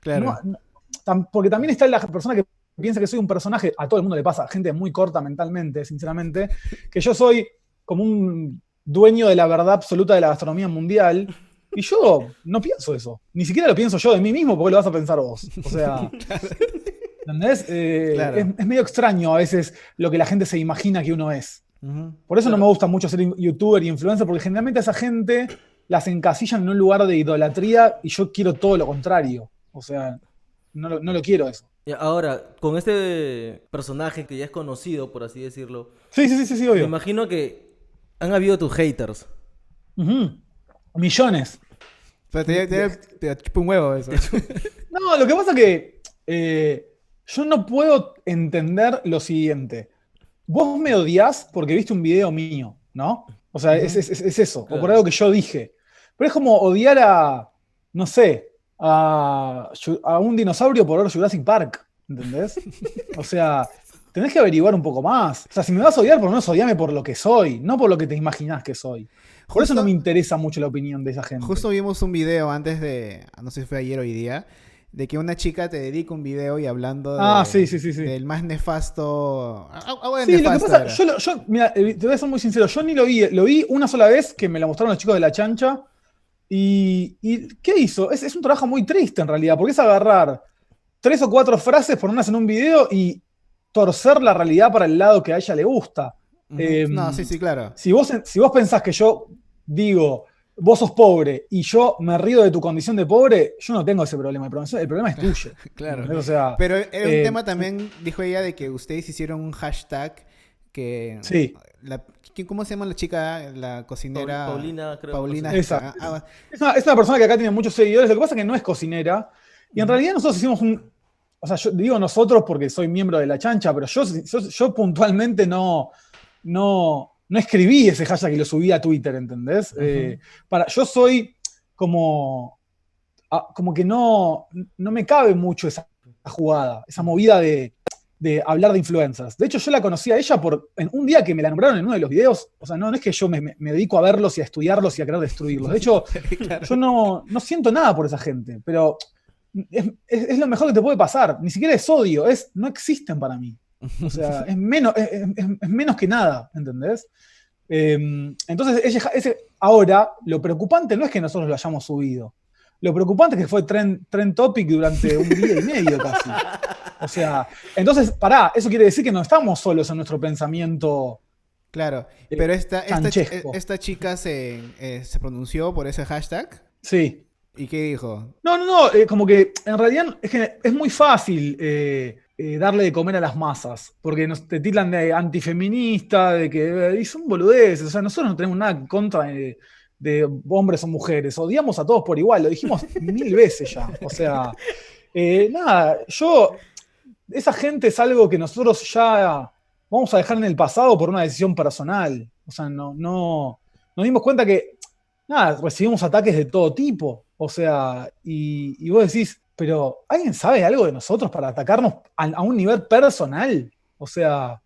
claro. porque también está la persona que piensa que soy un personaje, a todo el mundo le pasa, gente muy corta mentalmente, sinceramente, que yo soy como un dueño de la verdad absoluta de la gastronomía mundial y yo no pienso eso. Ni siquiera lo pienso yo de mí mismo porque lo vas a pensar vos. O sea. ¿Entendés? Eh, es, medio extraño a veces lo que la gente se imagina que uno es. Por eso no me gusta mucho ser youtuber y influencer, porque generalmente a esa gente las encasillan en un lugar de idolatría y yo quiero todo lo contrario. O sea, no lo, quiero eso. ahora, con este personaje que ya es conocido, por así decirlo. Sí, sí, sí, sí, obvio. Me imagino que han habido tus haters. Millones. Pero te, te, un huevo eso. no, lo que pasa es que eh, yo no puedo entender lo siguiente. Vos me odias porque viste un video mío, ¿no? O sea, es, eso, o por algo que yo dije. Pero es como odiar a, no sé, a, a un dinosaurio por ver Jurassic Park, ¿entendés? O sea, tenés que averiguar un poco más. O sea, si me vas a odiar, por lo menos odiame por lo que soy, no por lo que te imaginás que soy. Por eso no me interesa mucho la opinión de esa gente. Justo vimos un video antes de, no sé si fue ayer o hoy día, de que una chica te dedica un video y hablando ah, sí, sí, sí, del más nefasto. sí, lo que pasa, yo, yo, mira, eh, te voy a ser muy sincero, yo ni lo vi, lo vi una sola vez que me lo mostraron los chicos de la chancha. ¿Y, qué hizo? Es, un trabajo muy triste en realidad, porque es agarrar tres o cuatro frases, ponerlas en un video y torcer la realidad para el lado que a ella le gusta. no, em, sí, sí, claro. Si vos, si vos pensás que yo digo, vos sos pobre y yo me río de tu condición de pobre, yo no tengo ese problema. El problema, el problema es tuyo. claro. O sea, Pero era un tema también, dijo ella, de que ustedes hicieron un hashtag que... Sí. La, ¿Cómo se llama la chica, la cocinera? Paulina, creo. Paulina. Esa. Ah, es, una, es, una, persona que acá tiene muchos seguidores. Lo que pasa es que no es cocinera. Y en realidad nosotros hicimos un. O sea, yo digo nosotros porque soy miembro de la chancha, pero yo, yo, yo puntualmente no, no, no escribí ese hashtag y lo subí a Twitter, ¿entendés? eh, para, yo soy como. Como que no, no me cabe mucho esa jugada, esa movida de de hablar de influencers. De hecho, yo la conocí a ella por en un día que me la nombraron en uno de los videos. O sea, no, es que yo me, me, dedico a verlos y a estudiarlos y a querer destruirlos. De hecho, claro. yo no, no, siento nada por esa gente, pero es, es, es, lo mejor que te puede pasar. Ni siquiera es odio, es no existen para mí. O sea, es menos, es, es menos que nada, ¿entendés? Eh, entonces, ese, ahora, lo preocupante no es que nosotros lo hayamos subido. Lo preocupante es que fue trend, trend topic durante un día y medio casi. O sea, entonces, pará, eso quiere decir que no estamos solos en nuestro pensamiento. Claro, eh, pero esta, esta, esta, chica se, eh, se pronunció por ese hashtag. Sí. ¿Y qué dijo? No, no, no, eh, como que en realidad es, que es muy fácil eh, eh, darle de comer a las masas, porque nos te tiran de antifeminista, de que y son boludeces, o sea, nosotros no tenemos nada en contra de, de hombres o mujeres, odiamos a todos por igual, lo dijimos mil veces ya, o sea, nada, yo esa gente es algo que nosotros ya vamos a dejar en el pasado por una decisión personal. O sea, no, no, nos dimos cuenta que, nada, recibimos ataques de todo tipo. O sea, y, y vos decís, pero ¿alguien sabe algo de nosotros para atacarnos a, a, un nivel personal? O sea,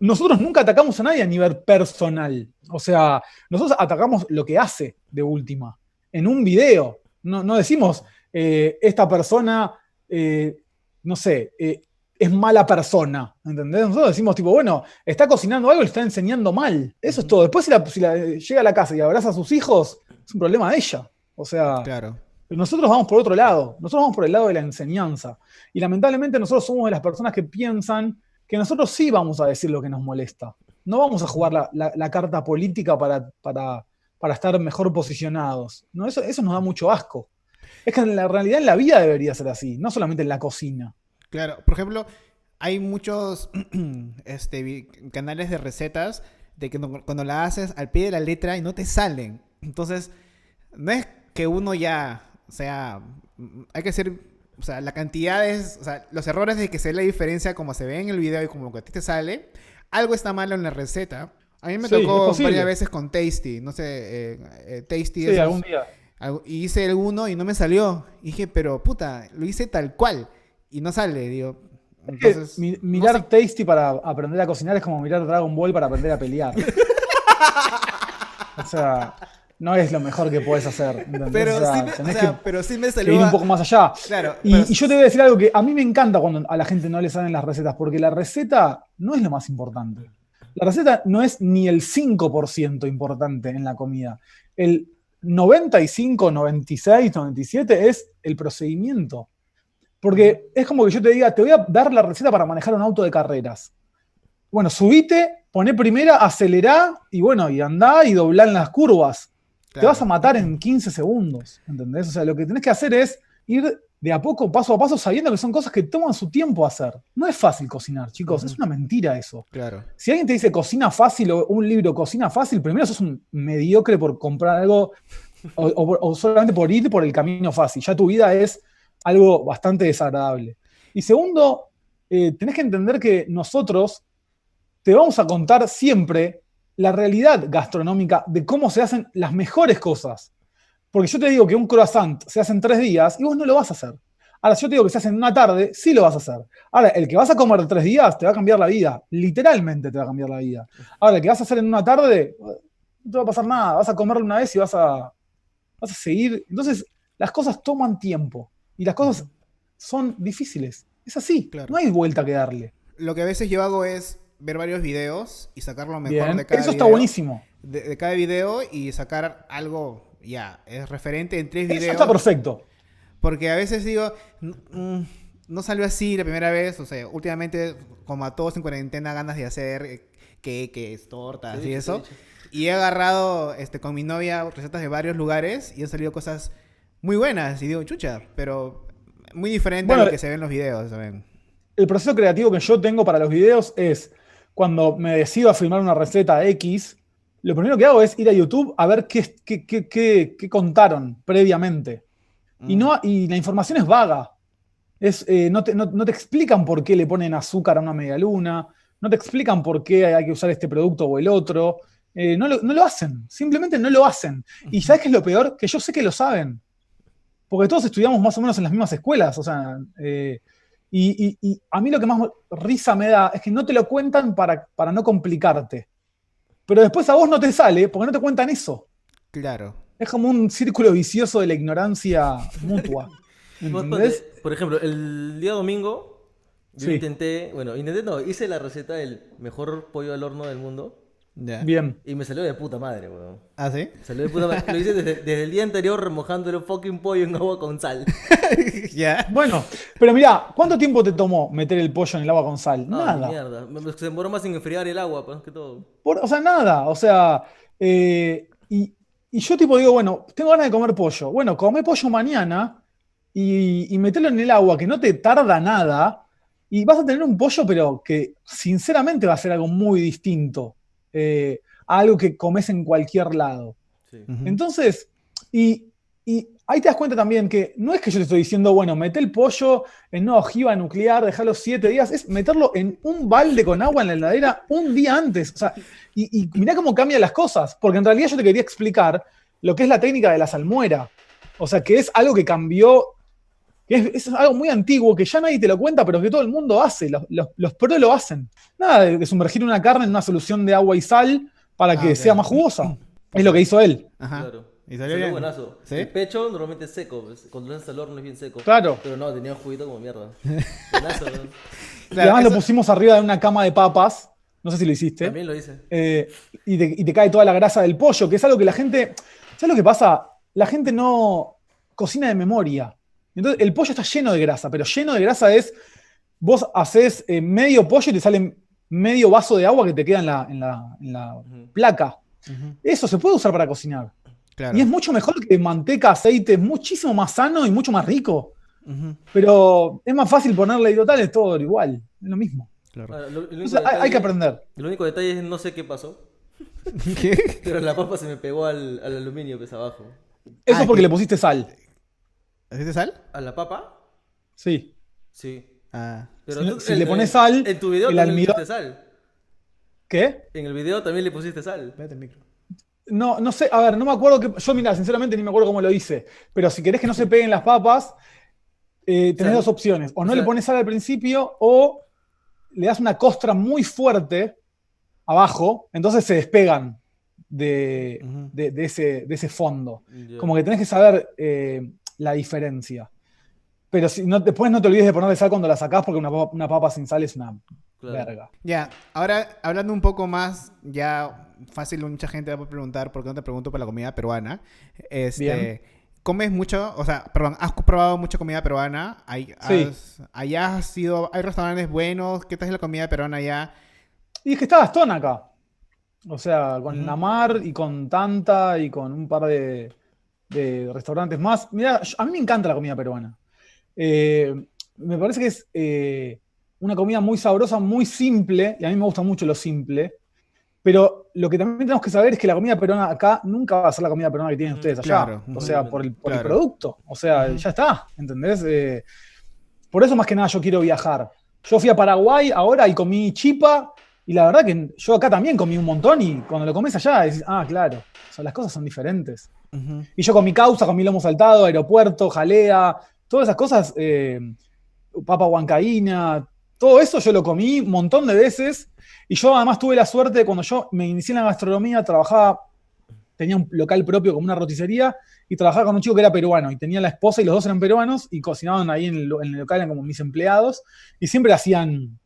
nosotros nunca atacamos a nadie a nivel personal. O sea, nosotros atacamos lo que hace de última, en un video. No, no decimos, eh, esta persona eh, no sé, eh, es mala persona, ¿entendés? Nosotros decimos, tipo, bueno, está cocinando algo y le está enseñando mal. Eso es todo. Después, si, la, si la, llega a la casa y abraza a sus hijos, es un problema de ella. O sea, claro. Nosotros vamos por otro lado. Nosotros vamos por el lado de la enseñanza. Y lamentablemente, nosotros somos de las personas que piensan que nosotros sí vamos a decir lo que nos molesta. No vamos a jugar la, carta política para, estar mejor posicionados. Eso, nos da mucho asco. Es que en la realidad en la vida debería ser así, no solamente en la cocina. Claro, por ejemplo, hay muchos este, canales de recetas de que cuando la haces al pie de la letra y no te salen. Entonces, no es que uno ya, o sea, hay que hacer, o sea, la cantidad es, o sea, los errores de que se ve la diferencia como se ve en el video y como que a ti te sale, algo está malo en la receta. A mí me sí, tocó varias veces con Tasty, no sé, eh, eh, Tasty. Sí, esos, algún día. Y hice el uno y no me salió. Y dije, pero puta, lo hice tal cual. Y no sale, digo. Entonces, Mi, mirar no sé. Tasty para aprender a cocinar es como mirar Dragon Ball para aprender a pelear. o sea, no es lo mejor que puedes hacer. Pero, o sea, sí me, o sea, pero sí me salió. Ir un poco más allá. Claro, y, pero... y, yo te voy a decir algo que a mí me encanta cuando a la gente no le salen las recetas, porque la receta no es lo más importante. La receta no es ni el 5% importante en la comida. El 95, 96, 97 es el procedimiento. Porque es como que yo te diga, te voy a dar la receta para manejar un auto de carreras. Bueno, subite, poné primera, acelerá y bueno, y andá y doblá en las curvas. Claro. Te vas a matar en 15 segundos, ¿entendés? O sea, lo que tenés que hacer es ir de a poco, paso a paso, sabiendo que son cosas que toman su tiempo hacer. No es fácil cocinar, chicos, uh -huh. es una mentira eso. Claro. Si alguien te dice cocina fácil o un libro cocina fácil, primero sos un mediocre por comprar algo o, o, o solamente por ir por el camino fácil. Ya tu vida es algo bastante desagradable. Y segundo, eh, tenés que entender que nosotros te vamos a contar siempre la realidad gastronómica de cómo se hacen las mejores cosas. Porque yo te digo que un croissant se hace en tres días y vos no lo vas a hacer. Ahora, si yo te digo que se hace en una tarde, sí lo vas a hacer. Ahora, el que vas a comer tres días te va a cambiar la vida. Literalmente te va a cambiar la vida. Ahora, el que vas a hacer en una tarde, no te va a pasar nada. Vas a comerlo una vez y vas a, vas a seguir. Entonces, las cosas toman tiempo. Y las cosas son difíciles. Es así. Claro. No hay vuelta que darle. Lo que a veces yo hago es ver varios videos y sacar lo mejor Bien. de cada Eso video. está buenísimo. De, de, cada video y sacar algo, ya, es referente en tres videos. Eso está perfecto. Porque a veces digo, mmm, no salió así la primera vez. O sea, últimamente, como a todos en cuarentena, ganas de hacer queques, tortas sí, y eso. Sí, Y he agarrado este, con mi novia recetas de varios lugares y han salido cosas muy buenas. Y digo, chucha, pero muy diferente a lo que se ve en los videos. ¿saben? El proceso creativo que yo tengo para los videos es cuando me decido a filmar una receta X, lo primero que hago es ir a YouTube a ver qué, qué, contaron previamente. Y, mm. no, y la información es vaga. Es, eh, no, te, no, te, explican por qué le ponen azúcar a una media luna, no te explican por qué hay que usar este producto o el otro. Eh, no, lo, hacen, simplemente no lo hacen. Y ¿sabes qué es lo peor? Que yo sé que lo saben. Porque todos estudiamos más o menos en las mismas escuelas. O sea, eh, y, a mí lo que más risa me da es que no te lo cuentan para, para no complicarte. Pero después a vos no te sale porque no te cuentan eso. Claro. Es como un círculo vicioso de la ignorancia mutua. Por ejemplo, el día domingo yo intenté, bueno, intenté no, hice la receta del mejor pollo al horno del mundo. Bien. Y me salió de puta madre, weón. ¿Ah, sí? Salió de puta madre. Lo hice desde, el día anterior remojando el fucking pollo en agua con sal. Ya. Bueno, pero mira, ¿cuánto tiempo te tomó meter el pollo en el agua con sal? Ah, nada. Mierda. Se demoró más en enfriar el agua, pues, que todo. o sea, nada. O sea, eh, y, yo tipo digo, bueno, tengo ganas de comer pollo. Bueno, come pollo mañana y, y meterlo en el agua, que no te tarda nada. Y vas a tener un pollo, pero que sinceramente va a ser algo muy distinto eh, algo que comes en cualquier lado. Entonces, y, ahí te das cuenta también que no es que yo te estoy diciendo, bueno, mete el pollo en una ojiva nuclear, dejarlo siete días, es meterlo en un balde con agua en la heladera un día antes. O sea, y, y mirá cómo cambian las cosas, porque en realidad yo te quería explicar lo que es la técnica de la salmuera. O sea, que es algo que cambió que es, algo muy antiguo, que ya nadie te lo cuenta, pero que todo el mundo hace, los, los, pros lo hacen. Nada de, sumergir una carne en una solución de agua y sal para que ah, sea más jugosa. Es lo que hizo él. Ajá. Claro. Y salió bien. buenazo. El pecho normalmente es seco, cuando lo haces al horno es bien seco. Claro. Pero no, tenía un juguito como mierda. buenazo, y además lo pusimos arriba de una cama de papas. No sé si lo hiciste. También lo hice. Eh, y, te, y te cae toda la grasa del pollo, que es algo que la gente. ¿Sabes lo que pasa? La gente no cocina de memoria. Entonces, el pollo está lleno de grasa, pero lleno de grasa es, vos haces eh, medio pollo y te sale medio vaso de agua que te queda en la, placa. Eso se puede usar para cocinar. Y es mucho mejor que manteca, aceite, es muchísimo más sano y mucho más rico. Pero es más fácil ponerle y total, es todo igual, es lo mismo. hay, que aprender. El único detalle es no sé qué pasó. ¿Qué? Pero la papa se me pegó al, aluminio que es abajo. Eso ah, porque le pusiste sal. ¿Hiciste sal? ¿A la papa? Sí. Sí. Ah. Pero si, le pones sal. En tu video también le pusiste sal. ¿Qué? En el video también le pusiste sal. Espérate el micro. No, no sé, a ver, no me acuerdo que. Yo, mira, sinceramente ni me acuerdo cómo lo hice. Pero si querés que no se peguen las papas, eh, tenés dos opciones. O no le pones sal al principio, o le das una costra muy fuerte abajo, entonces se despegan de, ese, de ese, fondo. Como que tenés que saber eh, la diferencia. Pero si no, después no te olvides de ponerle sal cuando la sacás, porque una papa, sin sal es una verga. Ya, ahora hablando un poco más, ya fácil, mucha gente va a preguntar, ¿por qué no te pregunto por la comida peruana? Este, ¿Comes mucho? O sea, perdón, ¿has probado mucha comida peruana? ¿Hay, sí. ¿Allá has sido, hay restaurantes buenos? ¿Qué tal es la comida peruana allá? Y es que está Gastón acá. O sea, con la mar y con Tanta y con un par de, de restaurantes más. Mira, a mí me encanta la comida peruana. Eh, me parece que es eh, una comida muy sabrosa, muy simple, y a mí me gusta mucho lo simple. Pero lo que también tenemos que saber es que la comida peruana acá nunca va a ser la comida peruana que tienen ustedes allá. o sea, por, el, producto. O sea, ya está, ¿entendés? Eh, por eso más que nada yo quiero viajar. Yo fui a Paraguay ahora y comí chipa, y la verdad que yo acá también comí un montón, y cuando lo comes allá decís, ah, claro, o las cosas son diferentes. Y yo con mi causa, con mi lomo saltado, aeropuerto, jalea, todas esas cosas, eh, papa huancaína, todo eso yo lo comí un montón de veces. Y yo además tuve la suerte de cuando yo me inicié en la gastronomía, trabajaba, tenía un local propio como una roticería y trabajaba con un chico que era peruano y tenía la esposa y los dos eran peruanos y cocinaban ahí en el, local, eran como mis empleados y siempre hacían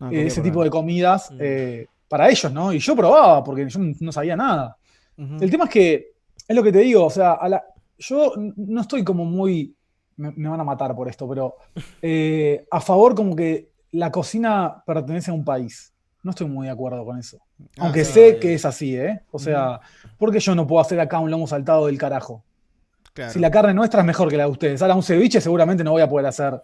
ah, eh, ese tipo de comidas mm. eh, para ellos, ¿no? Y yo probaba porque yo no sabía nada. El tema es que es lo que te digo, o sea, yo no estoy como muy, me, van a matar por esto, pero eh, a favor como que la cocina pertenece a un país. no estoy muy de acuerdo con eso. Ah, Aunque sé que es así, ¿eh? O sea, ¿por qué yo no puedo hacer acá un lomo saltado del carajo? Si la carne nuestra es mejor que la de ustedes. Ahora un ceviche seguramente no voy a poder hacer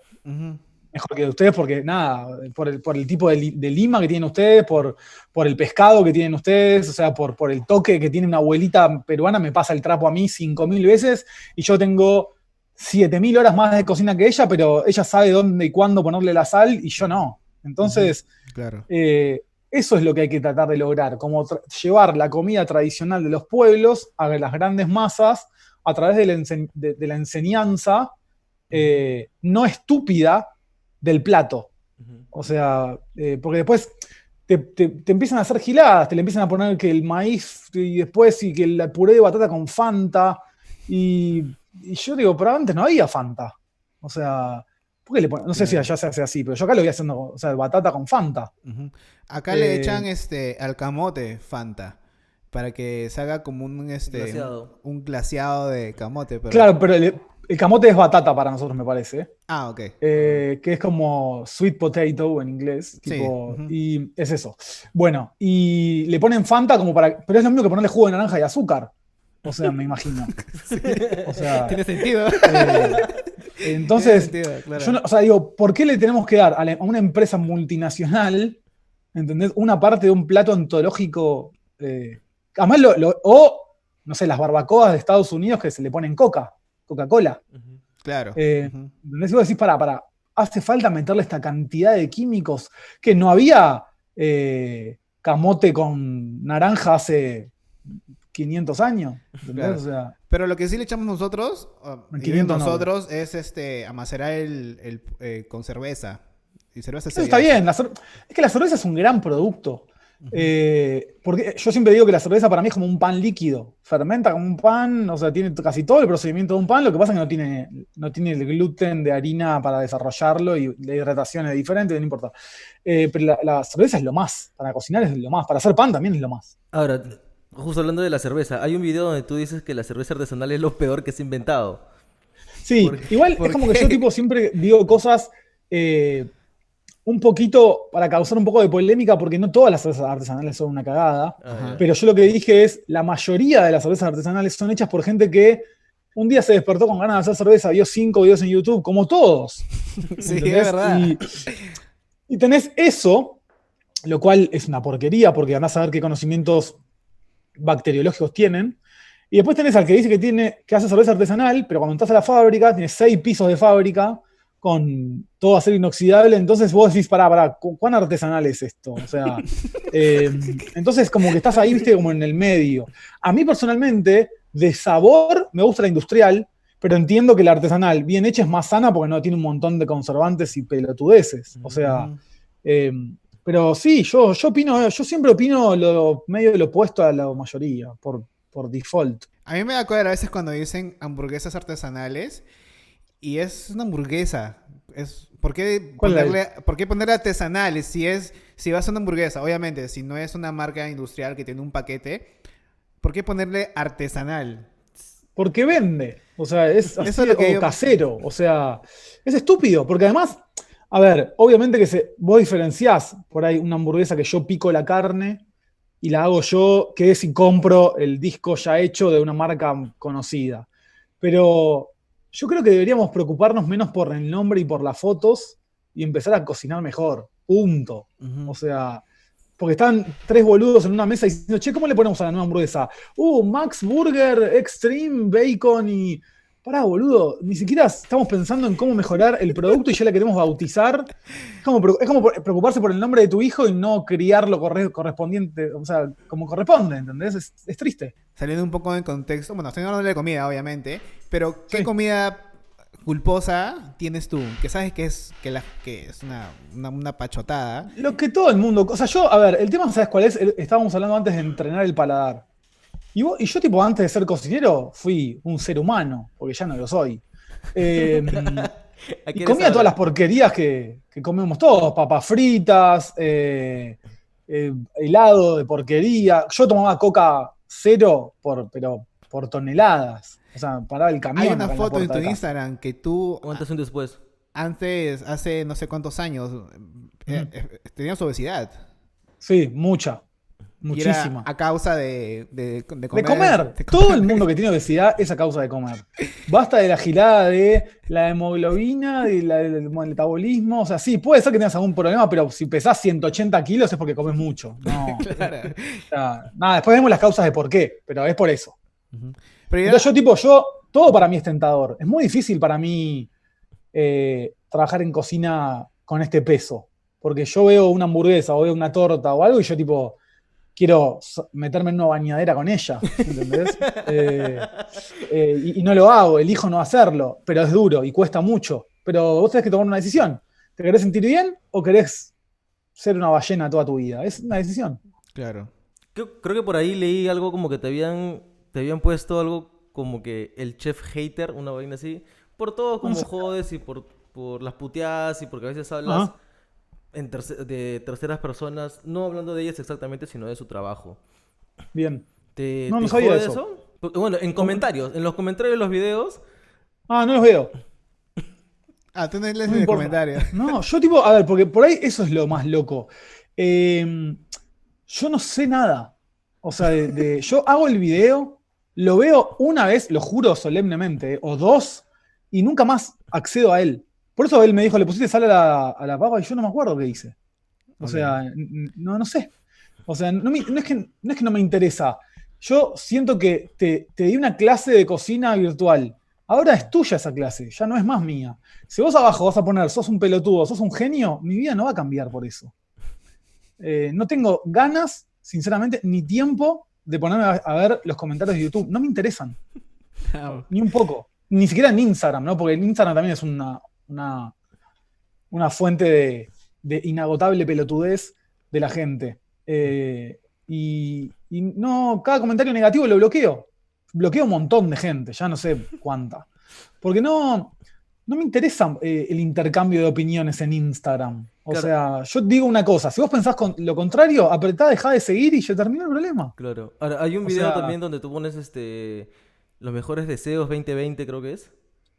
mejor que de ustedes porque nada, por el, por el tipo de, lima que tienen ustedes, por, por el pescado que tienen ustedes, o sea, por, por el toque que tiene una abuelita peruana, me pasa el trapo a mí 5.000 veces y yo tengo 7.000 horas más de cocina que ella, pero ella sabe dónde y cuándo ponerle la sal y yo no. Entonces, claro. Eh, eso es lo que hay que tratar de lograr, como llevar la comida tradicional de los pueblos a las grandes masas a través de la, enseñanza eh, no estúpida del plato. O sea, eh, porque después te, empiezan a hacer giladas, te le empiezan a poner que el maíz y después y que el puré de batata con Fanta. Y, yo digo, pero antes no había Fanta. O sea, ¿por le No sé si allá se hace así, pero yo acá lo voy haciendo, o sea, batata con Fanta. Acá le eh, echan este al camote Fanta para que se haga como un este glaseado. Un, glaseado de camote. Claro, pero el, camote es batata para nosotros, me parece. Ah, ok. Eh, que es como sweet potato en inglés. Y es eso. Bueno, y le ponen Fanta como para. Pero es lo mismo que ponerle jugo de naranja y azúcar. O sea, me imagino. O sea, Tiene sentido. Eh, entonces, o sea, digo, ¿por qué le tenemos que dar a, una empresa multinacional, ¿entendés? Una parte de un plato antológico eh, Además, lo, o, no sé, las barbacoas de Estados Unidos que se le ponen coca, Coca-Cola. Claro. Eh, vos decís, para, para, hace falta meterle esta cantidad de químicos que no había eh, camote con naranja hace 500 años. Pero lo que sí le echamos nosotros, nosotros, es este amacerar el, eh, con cerveza. Y cerveza Eso está bien. es que la cerveza es un gran producto. Eh, porque yo siempre digo que la cerveza para mí es como un pan líquido. Fermenta como un pan, o sea, tiene casi todo el procedimiento de un pan. Lo que pasa es que no tiene, no tiene el gluten de harina para desarrollarlo y la hidratación es diferente, no importa. Eh, pero la, cerveza es lo más. Para cocinar es lo más. Para hacer pan también es lo más. Ahora, justo hablando de la cerveza, hay un video donde tú dices que la cerveza artesanal es lo peor que se ha inventado. Sí, igual es como que yo tipo siempre digo cosas. Eh, un poquito para causar un poco de polémica, porque no todas las cervezas artesanales son una cagada, pero yo lo que dije es, la mayoría de las cervezas artesanales son hechas por gente que un día se despertó con ganas de hacer cerveza, vio cinco videos en YouTube, como todos. sí, es verdad. Y, tenés eso, lo cual es una porquería, porque andás a ver qué conocimientos bacteriológicos tienen. Y después tenés al que dice que, tiene, que hace cerveza artesanal, pero cuando entras a la fábrica, tiene seis pisos de fábrica, con todo acero inoxidable, entonces vos decís, pará, pará, ¿cuán artesanal es esto? O sea, eh, entonces como que estás ahí, viste, como en el medio. A mí personalmente, de sabor, me gusta la industrial, pero entiendo que la artesanal bien hecha es más sana porque no tiene un montón de conservantes y pelotudeces. O sea, eh, pero sí, yo, yo opino, yo siempre opino lo medio lo opuesto a la mayoría, por, por default. A mí me da cuenta a veces cuando dicen hamburguesas artesanales y es una hamburguesa. Es, ¿por, qué ponerle, ¿Por qué ponerle artesanales? Si es, si vas a una hamburguesa, obviamente, si no es una marca industrial que tiene un paquete, ¿por qué ponerle artesanal? Porque vende. O sea, es, Eso lo que casero. O sea, es estúpido. Porque además, a ver, obviamente que se, vos diferenciás por ahí una hamburguesa que yo pico la carne y la hago yo, que es si compro el disco ya hecho de una marca conocida. Pero yo creo que deberíamos preocuparnos menos por el nombre y por las fotos y empezar a cocinar mejor. Punto. O sea, porque están tres boludos en una mesa diciendo, che, ¿cómo le ponemos a la nueva hamburguesa? Uh, Max Burger, Extreme, Bacon y. Pará, boludo, ni siquiera estamos pensando en cómo mejorar el producto y ya la queremos bautizar. Es como, preocuparse por el nombre de tu hijo y no criarlo correspondiente, o sea, como corresponde, ¿entendés? Es, es triste. Saliendo un poco en contexto, bueno, estoy hablando de comida, obviamente, pero, ¿qué comida culposa tienes tú? Que sabes que es, que la, que es una, una, pachotada. Lo que todo el mundo. O sea, yo, a ver, el tema, ¿sabes cuál es? Estábamos hablando antes de entrenar el paladar. Y, y yo, tipo, antes de ser cocinero, fui un ser humano, porque ya no lo soy. Em, y comía todas las porquerías que, que comemos todos: papas fritas, eh, eh, helado de porquería. Yo tomaba coca cero, por, pero por toneladas. O sea, paraba el camión. Hay una foto en tu Instagram que tú. ¿Cuántos años después? Antes, hace no sé cuántos años, eh, eh, tenías obesidad. Sí, mucha. Muchísima. a causa de, de, de, comer, Todo el mundo que tiene obesidad es a causa de comer. Basta de la gilada de la hemoglobina, y del metabolismo. O sea, sí, puede ser que tengas algún problema, pero si pesás 180 kilos es porque comes mucho. No. nada, después vemos las causas de por qué, pero es por eso. pero yo, tipo, yo, todo para mí es tentador. Es muy difícil para mí eh, trabajar en cocina con este peso. Porque yo veo una hamburguesa o veo una torta o algo y yo tipo, quiero meterme en una bañadera con ella, ¿entendés? Eh, eh, y, no lo hago, elijo no hacerlo, pero es duro y cuesta mucho. Pero vos tenés que tomar una decisión. ¿Te querés sentir bien o querés ser una ballena toda tu vida? Es una decisión. Claro. Creo, que por ahí leí algo como que te habían, te habían puesto algo como que el chef hater, una vaina así, por todo como jodes y por, por las puteadas y porque a veces hablas de terceras personas, no hablando de ellas exactamente, sino de su trabajo. Bien. ¿Te, no, no sabía eso? Bueno, en comentarios, en los comentarios de los videos. Ah, no los veo. ah, tú no lees en comentarios. No, yo tipo, a ver, porque por ahí eso es lo más loco. Em, yo no sé nada. O sea, de, yo hago el video, lo veo una vez, lo juro solemnemente, o dos, y nunca más accedo a él. Por eso él me dijo, le pusiste sal a la, a la papa y yo no me acuerdo qué hice. O sea, no, no sé. O sea, no, es que, no es que no me interesa. Yo siento que te, te di una clase de cocina virtual. Ahora es tuya esa clase, ya no es más mía. Si vos abajo vas a poner, sos un pelotudo, sos un genio, mi vida no va a cambiar por eso. Eh, no tengo ganas, sinceramente, ni tiempo de ponerme a, ver los comentarios de YouTube. No me interesan. Ah, ni un poco. Ni siquiera en Instagram, ¿no? Porque en Instagram también es una, una, una fuente de, inagotable pelotudez de la gente. Eh, y, no, cada comentario negativo lo bloqueo. Bloqueo un montón de gente, ya no sé cuánta. Porque no, no me interesa eh, el intercambio de opiniones en Instagram. O sea, yo digo una cosa, si vos pensás con lo contrario, apretá, dejá de seguir y ya termina el problema. Claro. Ahora, hay un video también donde tú pones este los mejores deseos 2020, creo que es.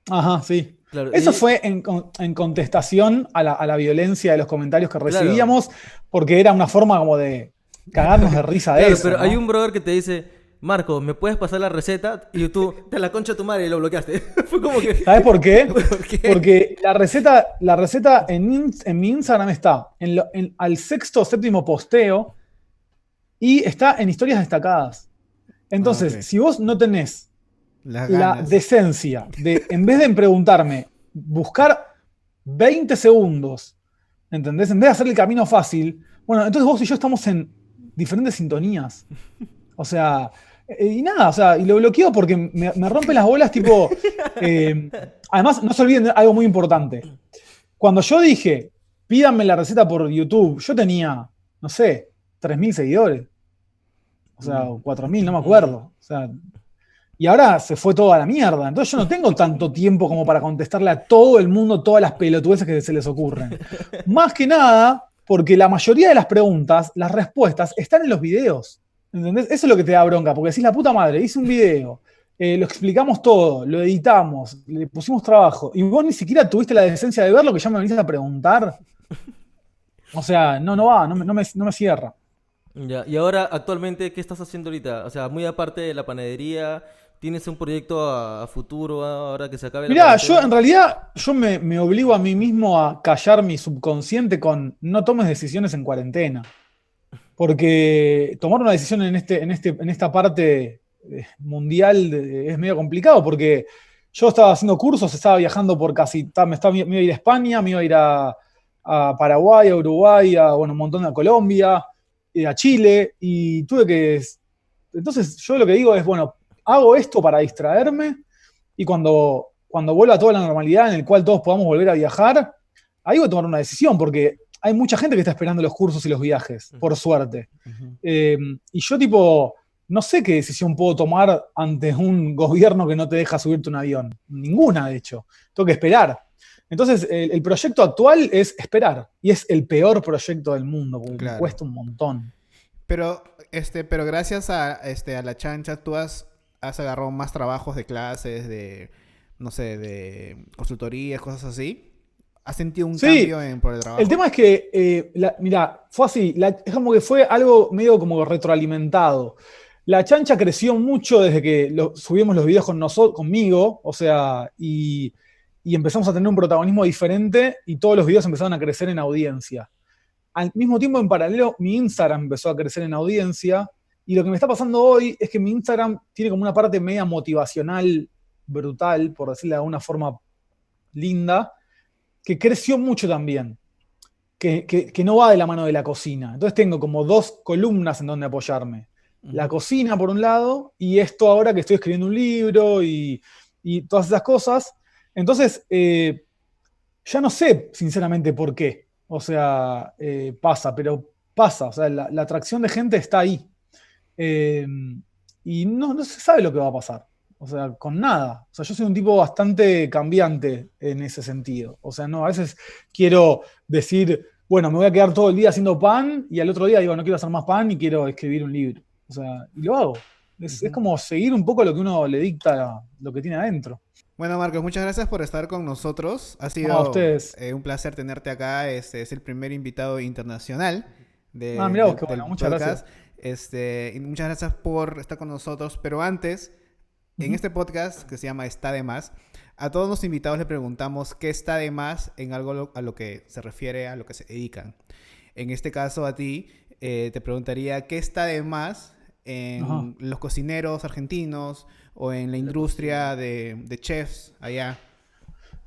Ajá, sí. Eso fue en, contestación a la, violencia de los comentarios que recibíamos, porque era una forma como de cagarnos de risa de eso. Pero hay un brother que te dice, Marco, ¿me puedes pasar la receta? Y tú, te la concha tu madre y lo bloqueaste. fue como que... ¿Sabes por qué? Porque la receta, la receta en, en mi Instagram está en al sexto o séptimo posteo y está en historias destacadas. Entonces, ah, si vos no tenés la decencia de, en vez de preguntarme, buscar 20 segundos, ¿entendés? En vez de hacer el camino fácil, bueno, entonces vos y yo estamos en diferentes sintonías. O sea, eh, y nada, o sea, y lo bloqueo porque me, rompe las bolas, tipo. Eh, además, no se olviden de algo muy importante. Cuando yo dije, pídanme la receta por YouTube, yo tenía, no sé, 3.000 seguidores. O sea, 4.000, no me acuerdo. O sea, y ahora se fue todo a la mierda. Entonces yo no tengo tanto tiempo como para contestarle a todo el mundo todas las pelotudeces que se les ocurren. Más que nada, porque la mayoría de las preguntas, las respuestas, están en los videos. ¿Entendés? Eso es lo que te da bronca, porque decís la puta madre, hice un video, eh, lo explicamos todo, lo editamos, le pusimos trabajo, y vos ni siquiera tuviste la decencia de verlo que ya me venís a preguntar. O sea, no, no va, no me, no me cierra. Ya, y ahora, actualmente, ¿qué estás haciendo ahorita? O sea, muy aparte de la panadería, ¿Tienes un proyecto a, futuro ahora que se acabe Mirá, yo en realidad yo me, obligo a mí mismo a callar mi subconsciente con no tomes decisiones en cuarentena. Porque tomar una decisión en, este, en, este, en esta parte eh, mundial es medio complicado porque yo estaba haciendo cursos, estaba viajando por casi, me, estaba, me iba a ir a España, me iba a ir a, Paraguay, a Uruguay, a bueno, un montón de Colombia, eh, a Chile, y tuve que... Entonces yo lo que digo es, bueno, hago esto para distraerme y cuando, cuando vuelva a toda la normalidad en el cual todos podamos volver a viajar, ahí voy a tomar una decisión porque hay mucha gente que está esperando los cursos y los viajes, por suerte. Em, y yo tipo, no sé qué decisión puedo tomar ante un gobierno que no te deja subirte un avión. Ninguna, de hecho. Tengo que esperar. Entonces, el, proyecto actual es esperar. Y es el peor proyecto del mundo, porque cuesta un montón. Pero, este, pero gracias a, este, a la chancha, tú has has agarrado más trabajos de clases, de, no sé, de consultorías, cosas así. ¿Has sentido un cambio en, por el trabajo? El tema es que, eh, mira, fue así, es como que fue algo medio como retroalimentado. La chancha creció mucho desde que subimos los videos con nosotros, conmigo, o sea, y, y, empezamos a tener un protagonismo diferente y todos los videos empezaron a crecer en audiencia. Al mismo tiempo, en paralelo, mi Instagram empezó a crecer en audiencia y lo que me está pasando hoy es que mi Instagram tiene como una parte media motivacional brutal, por decirlo de alguna forma linda, que creció mucho también, que, que, no va de la mano de la cocina. Entonces tengo como dos columnas en donde apoyarme. La cocina por un lado y esto ahora que estoy escribiendo un libro y, y todas esas cosas. Entonces, eh, ya no sé sinceramente por qué. O sea, eh, pasa, pero pasa. O sea, la, atracción de gente está ahí. Eh, y no, no se sabe lo que va a pasar. O sea, con nada. O sea, yo soy un tipo bastante cambiante en ese sentido. O sea, no, a veces quiero decir, bueno, me voy a quedar todo el día haciendo pan y al otro día digo, no quiero hacer más pan y quiero escribir un libro. O sea, y lo hago. Es, como seguir un poco lo que uno le dicta, lo que tiene adentro. Bueno, Marcos, muchas gracias por estar con nosotros. Ha sido eh, un placer tenerte acá. Este es el primer invitado internacional de, ah, mira, bueno, muchas gracias. Este, y muchas gracias por estar con nosotros. Pero antes, en este podcast que se llama Está de más, a todos los invitados le preguntamos qué está de más en algo a lo que se refiere, a lo que se dedican. En este caso a ti, eh, te preguntaría qué está de más en los cocineros argentinos o en la industria de, chefs allá.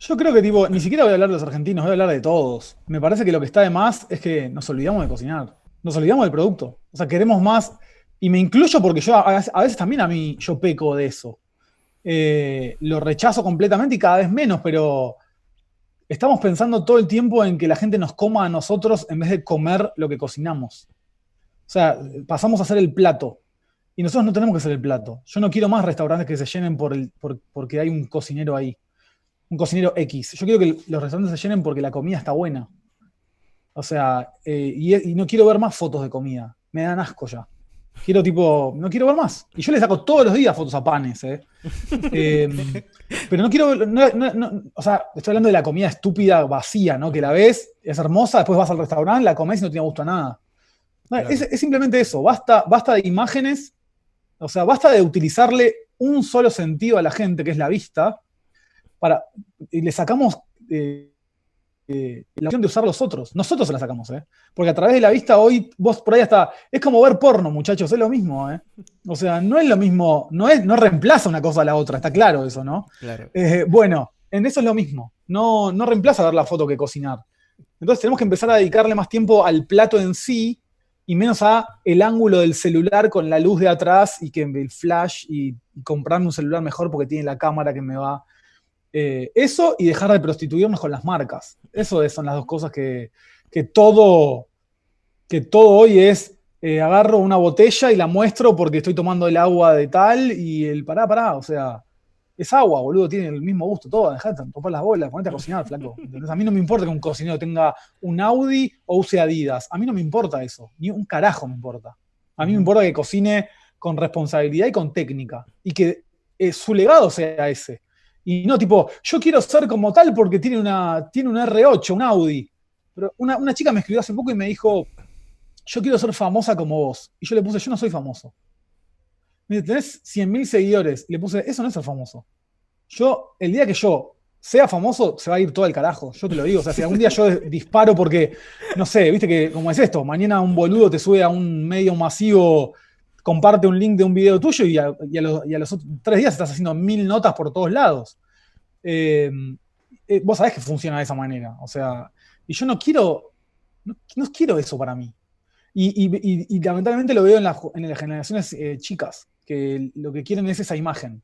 Yo creo que tipo, ni siquiera voy a hablar de los argentinos, voy a hablar de todos. Me parece que lo que está de más es que nos olvidamos de cocinar, nos olvidamos del producto. O sea, queremos más, y me incluyo porque yo a, veces también a mí yo peco de eso. Eh, lo rechazo completamente y cada vez menos, pero estamos pensando todo el tiempo en que la gente nos coma a nosotros en vez de comer lo que cocinamos. O sea, pasamos a hacer el plato. Y nosotros no tenemos que hacer el plato. Yo no quiero más restaurantes que se llenen por el, porque hay un cocinero ahí. Un cocinero X. Yo quiero que los restaurantes se llenen porque la comida está buena. O sea, eh, y, y, no quiero ver más fotos de comida. Me dan asco ya. Quiero tipo, no quiero ver más. Y yo le saco todos los días fotos a panes, ¿eh? Em, pero no quiero, o sea, estoy hablando de la comida estúpida, vacía, ¿no? Que la ves, es hermosa, después vas al restaurante, la comes y no tiene gusto a nada. Es, simplemente eso, basta, basta de imágenes, o sea, basta de utilizarle un solo sentido a la gente, que es la vista, para, y le sacamos... Eh, eh, la opción de usar los otros. Nosotros se la sacamos, ¿eh? Porque a través de la vista hoy, vos por ahí hasta. Es como ver porno, muchachos, es lo mismo, ¿eh? O sea, no es lo mismo, no, es, no reemplaza una cosa a la otra, está claro eso, ¿no? Claro. Eh, bueno, en eso es lo mismo. No, no reemplaza ver la foto que cocinar. Entonces tenemos que empezar a dedicarle más tiempo al plato en sí y menos a el ángulo del celular con la luz de atrás y que el flash y, y comprarme un celular mejor porque tiene la cámara que me va eh, eso y dejar de prostituirnos con las marcas. Eso son las dos cosas que, todo, que todo hoy es, eh, agarro una botella y la muestro porque estoy tomando el agua de tal y el pará, pará, o sea, es agua, boludo, tiene el mismo gusto, todo, dejate de topar las bolas, ponete a cocinar, flaco. a mí no me importa que un cocinero tenga un Audi o use Adidas, a mí no me importa eso, ni un carajo me importa. A mí me importa que cocine con responsabilidad y con técnica y que eh, su legado sea ese. Y no tipo, yo quiero ser como tal porque tiene, una, tiene un R8, un Audi. Pero una, chica me escribió hace poco y me dijo, yo quiero ser famosa como vos. Y yo le puse, yo no soy famoso. Me dice, tenés 100.000 seguidores. Y le puse, eso no es ser famoso. Yo, el día que yo sea famoso, se va a ir todo el carajo. Yo te lo digo. O sea, si algún día yo disparo porque, no sé, viste que, como es esto, mañana un boludo te sube a un medio masivo comparte un link de un video tuyo y a, los, otros tres días estás haciendo mil notas por todos lados. Eh, eh, vos sabés que funciona de esa manera. O sea, y yo no quiero, no, quiero eso para mí. Y, lamentablemente lo veo en, las generaciones eh, chicas, que lo que quieren es esa imagen.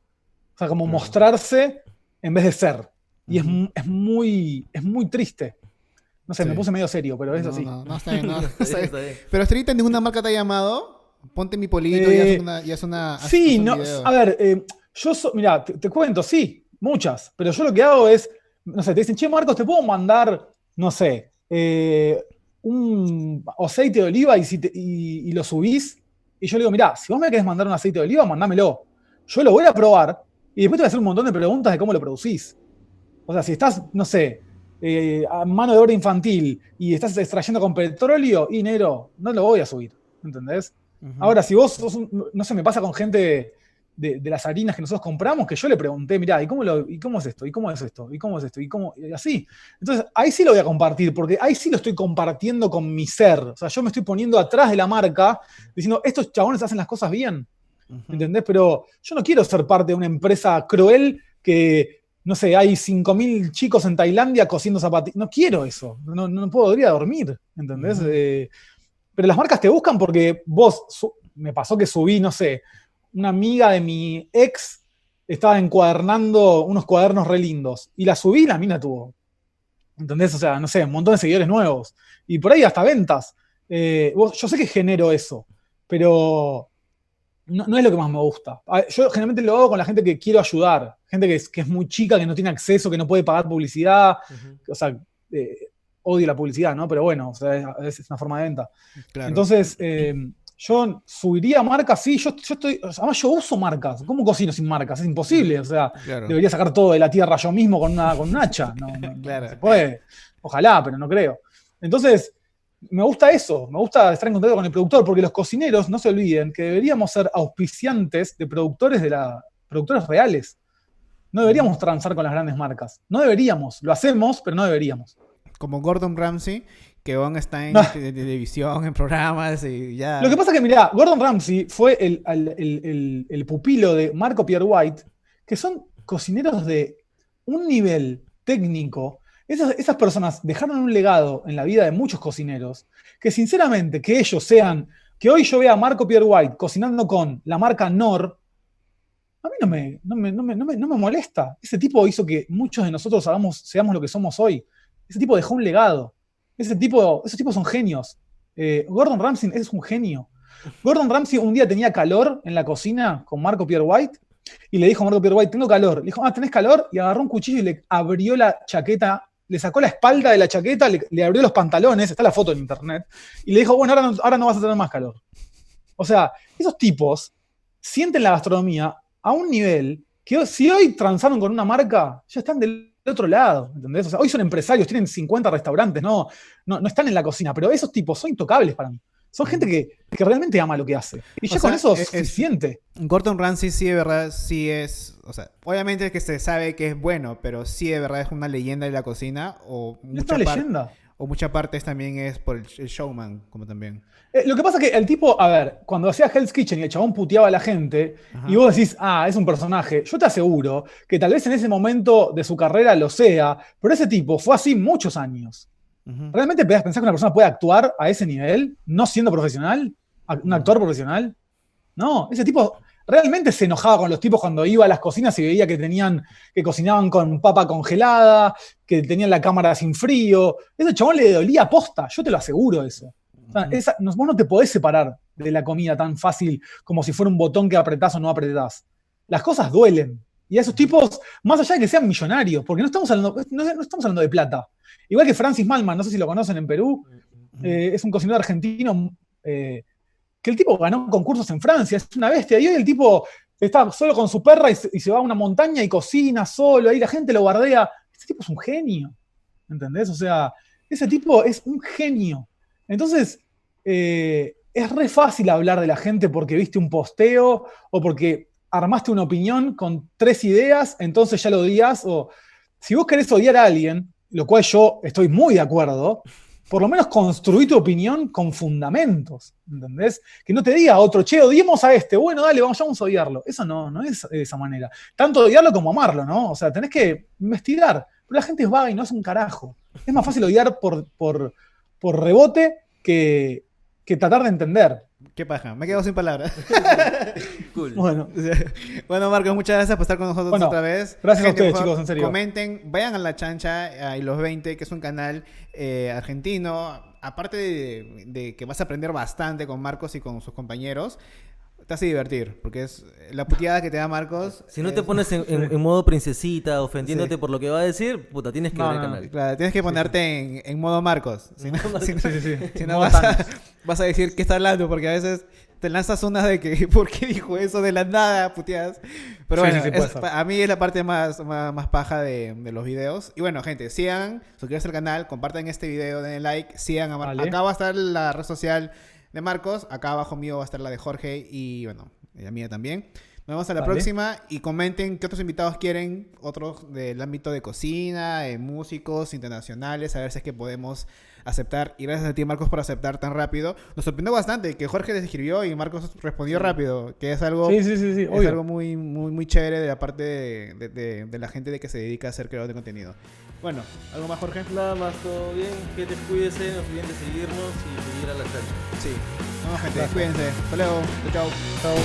O sea, como mostrarse en vez de ser. Y es, muy, es muy triste. No sé, me puse medio serio, pero es así. No, no, está bien, no, está bien. Pero Street, ninguna marca te ha llamado Ponte mi polito y haz una. Y una sí, no, a ver, eh, yo, mira, te, cuento, sí, muchas, pero yo lo que hago es, no sé, te dicen, che, Marcos, te puedo mandar, no sé, eh, un aceite de oliva y, si y, lo subís. Y yo le digo, mira, si vos me querés mandar un aceite de oliva, mandámelo. Yo lo voy a probar y después te voy a hacer un montón de preguntas de cómo lo producís. O sea, si estás, no sé, eh, mano de obra infantil y estás extrayendo con petróleo, y negro, no lo voy a subir, ¿entendés? Ahora, si vos, no sé, me pasa con gente de, las harinas que nosotros compramos, que yo le pregunté, mirá, ¿y cómo, ¿y cómo es esto? ¿Y cómo es esto? ¿Y cómo es esto? ¿Y cómo? Y así. Entonces, ahí sí lo voy a compartir, porque ahí sí lo estoy compartiendo con mi ser. O sea, yo me estoy poniendo atrás de la marca, diciendo, estos chabones hacen las cosas bien. ¿Entendés? Pero yo no quiero ser parte de una empresa cruel que, no sé, hay 5.000 chicos en Tailandia cosiendo zapatillas. No quiero eso. No, no podría dormir. ¿Entendés? Eh, pero las marcas te buscan porque vos, me pasó que subí, no sé, una amiga de mi ex estaba encuadernando unos cuadernos re lindos. Y la subí y la mina tuvo. ¿Entendés? O sea, no sé, un montón de seguidores nuevos. Y por ahí hasta ventas. Eh, yo sé que genero eso, pero no, es lo que más me gusta. Yo generalmente lo hago con la gente que quiero ayudar. Gente que es, que es muy chica, que no tiene acceso, que no puede pagar publicidad. O sea, eh, odio la publicidad, ¿no? Pero bueno, es, una forma de venta. Entonces, eh, yo subiría marcas, sí, yo, yo estoy, además yo uso marcas, ¿cómo cocino sin marcas? Es imposible, o sea, debería sacar todo de la tierra yo mismo con, una, con un hacha, no, se puede, ojalá, pero no creo. Entonces, me gusta eso, me gusta estar en contacto con el productor, porque los cocineros, no se olviden, que deberíamos ser auspiciantes de productores de la, productores reales. No deberíamos transar con las grandes marcas. No deberíamos, lo hacemos, pero no deberíamos. Como Gordon Ramsay, que Von está en televisión, en programas y ya. Lo que pasa es que, mira, Gordon Ramsay fue el, pupilo de Marco Pierre White, que son cocineros de un nivel técnico. Esas, esas personas dejaron un legado en la vida de muchos cocineros, que sinceramente, que ellos sean, que hoy yo vea a Marco Pierre White cocinando con la marca Nor, a mí no me, no me, no me, no me molesta. Ese tipo hizo que muchos de nosotros hagamos, seamos lo que somos hoy. Ese tipo dejó un legado. Ese tipo, esos tipos son genios. Eh, Gordon Ramsay es un genio. Gordon Ramsay un día tenía calor en la cocina con Marco Pierre White y le dijo a Marco Pierre White, tengo calor. Le dijo, ah, ¿tenés calor? Y agarró un cuchillo y le abrió la chaqueta, le sacó la espalda de la chaqueta, le, abrió los pantalones, está la foto en internet, y le dijo, bueno, ahora no, ahora no vas a tener más calor. O sea, esos tipos sienten la gastronomía a un nivel que si hoy transaron con una marca, ya están del otro lado, ¿entendés? O sea, hoy son empresarios, tienen 50 restaurantes, no, no, están en la cocina, pero esos tipos son intocables para mí. Son gente que, realmente ama lo que hace. Y ya con eso es, suficiente. Gordon Ramsay sí de verdad, sí es, o sea, obviamente es que se sabe que es bueno, pero sí de verdad es una leyenda de la cocina o mucha leyenda. O mucha parte también es por el, showman, como también. Eh, lo que pasa es que el tipo, a ver, cuando hacía Hell's Kitchen y el chabón puteaba a la gente, y vos decís, ah, es un personaje, yo te aseguro que tal vez en ese momento de su carrera lo sea, pero ese tipo fue así muchos años. ¿Realmente pensar que una persona puede actuar a ese nivel, no siendo profesional? ¿Un actor profesional? No, ese tipo realmente se enojaba con los tipos cuando iba a las cocinas y veía que tenían, que cocinaban con papa congelada, que tenían la cámara sin frío. Ese chabón le dolía posta, yo te lo aseguro eso. vos no te podés separar de la comida tan fácil como si fuera un botón que apretás o no apretás. Las cosas duelen. Y a esos tipos, más allá de que sean millonarios, porque no estamos hablando, no, estamos hablando de plata. Igual que Francis Malman, no sé si lo conocen en Perú, eh, es un cocinero argentino eh, que el tipo ganó concursos en Francia, es una bestia. Y hoy el tipo está solo con su perra y se, va a una montaña y cocina solo, ahí la gente lo guardea. Ese tipo es un genio, ¿entendés? O sea, ese tipo es un genio. Entonces, eh, es re fácil hablar de la gente porque viste un posteo o porque armaste una opinión con tres ideas, entonces ya lo odias. O si vos querés odiar a alguien, lo cual yo estoy muy de acuerdo, por lo menos construir tu opinión con fundamentos, ¿entendés? Que no te diga otro, che, odiemos a este, bueno, dale, vamos, vamos a odiarlo. Eso no, no es de esa manera. Tanto odiarlo como amarlo, ¿no? O sea, tenés que investigar. Pero la gente es vaga y no es un carajo. Es más fácil odiar por, por, por rebote que, que tratar de entender. Qué paja, me quedo sin palabras. cool. Bueno. bueno, Marcos, muchas gracias por estar con nosotros otra vez. Gracias a ustedes, chicos, en serio. Comenten, vayan a La Chancha y Los 20, que es un canal eh, argentino. Aparte de, que vas a aprender bastante con Marcos y con sus compañeros, te hace divertir, porque es la puteada que te da Marcos. Si no te pones en, modo princesita, ofendiéndote por lo que va a decir, puta, tienes que ver el canal. Claro, tienes que ponerte en, modo Marcos. Si no, vas, a, decir que está hablando, porque a veces te lanzas una de que, ¿por qué dijo eso de la nada, puteadas? Pero bueno, a mí es la parte más, más, paja de, los videos. Y bueno, gente, sigan, suscríbanse al canal, compartan este video, denle like, sigan. A Acá va a estar la red social de Marcos, acá abajo mío va a estar la de Jorge y bueno, la mía también. Nos vemos a la próxima y comenten qué otros invitados quieren, otros del ámbito de cocina, de músicos internacionales, a ver si es que podemos aceptar. Y gracias a ti, Marcos, por aceptar tan rápido. Nos sorprendió bastante que Jorge les escribió y Marcos respondió rápido, que es algo, es algo muy, muy, muy chévere de la parte de, de, la gente de que se dedica a ser creador de contenido. Bueno, ¿algo más, Jorge? Nada más, todo bien. Que te cuídense, no olviden de seguirnos y seguir a la gente. Sí. Vamos, gente, cuídense. Hasta luego. Chao. Chao.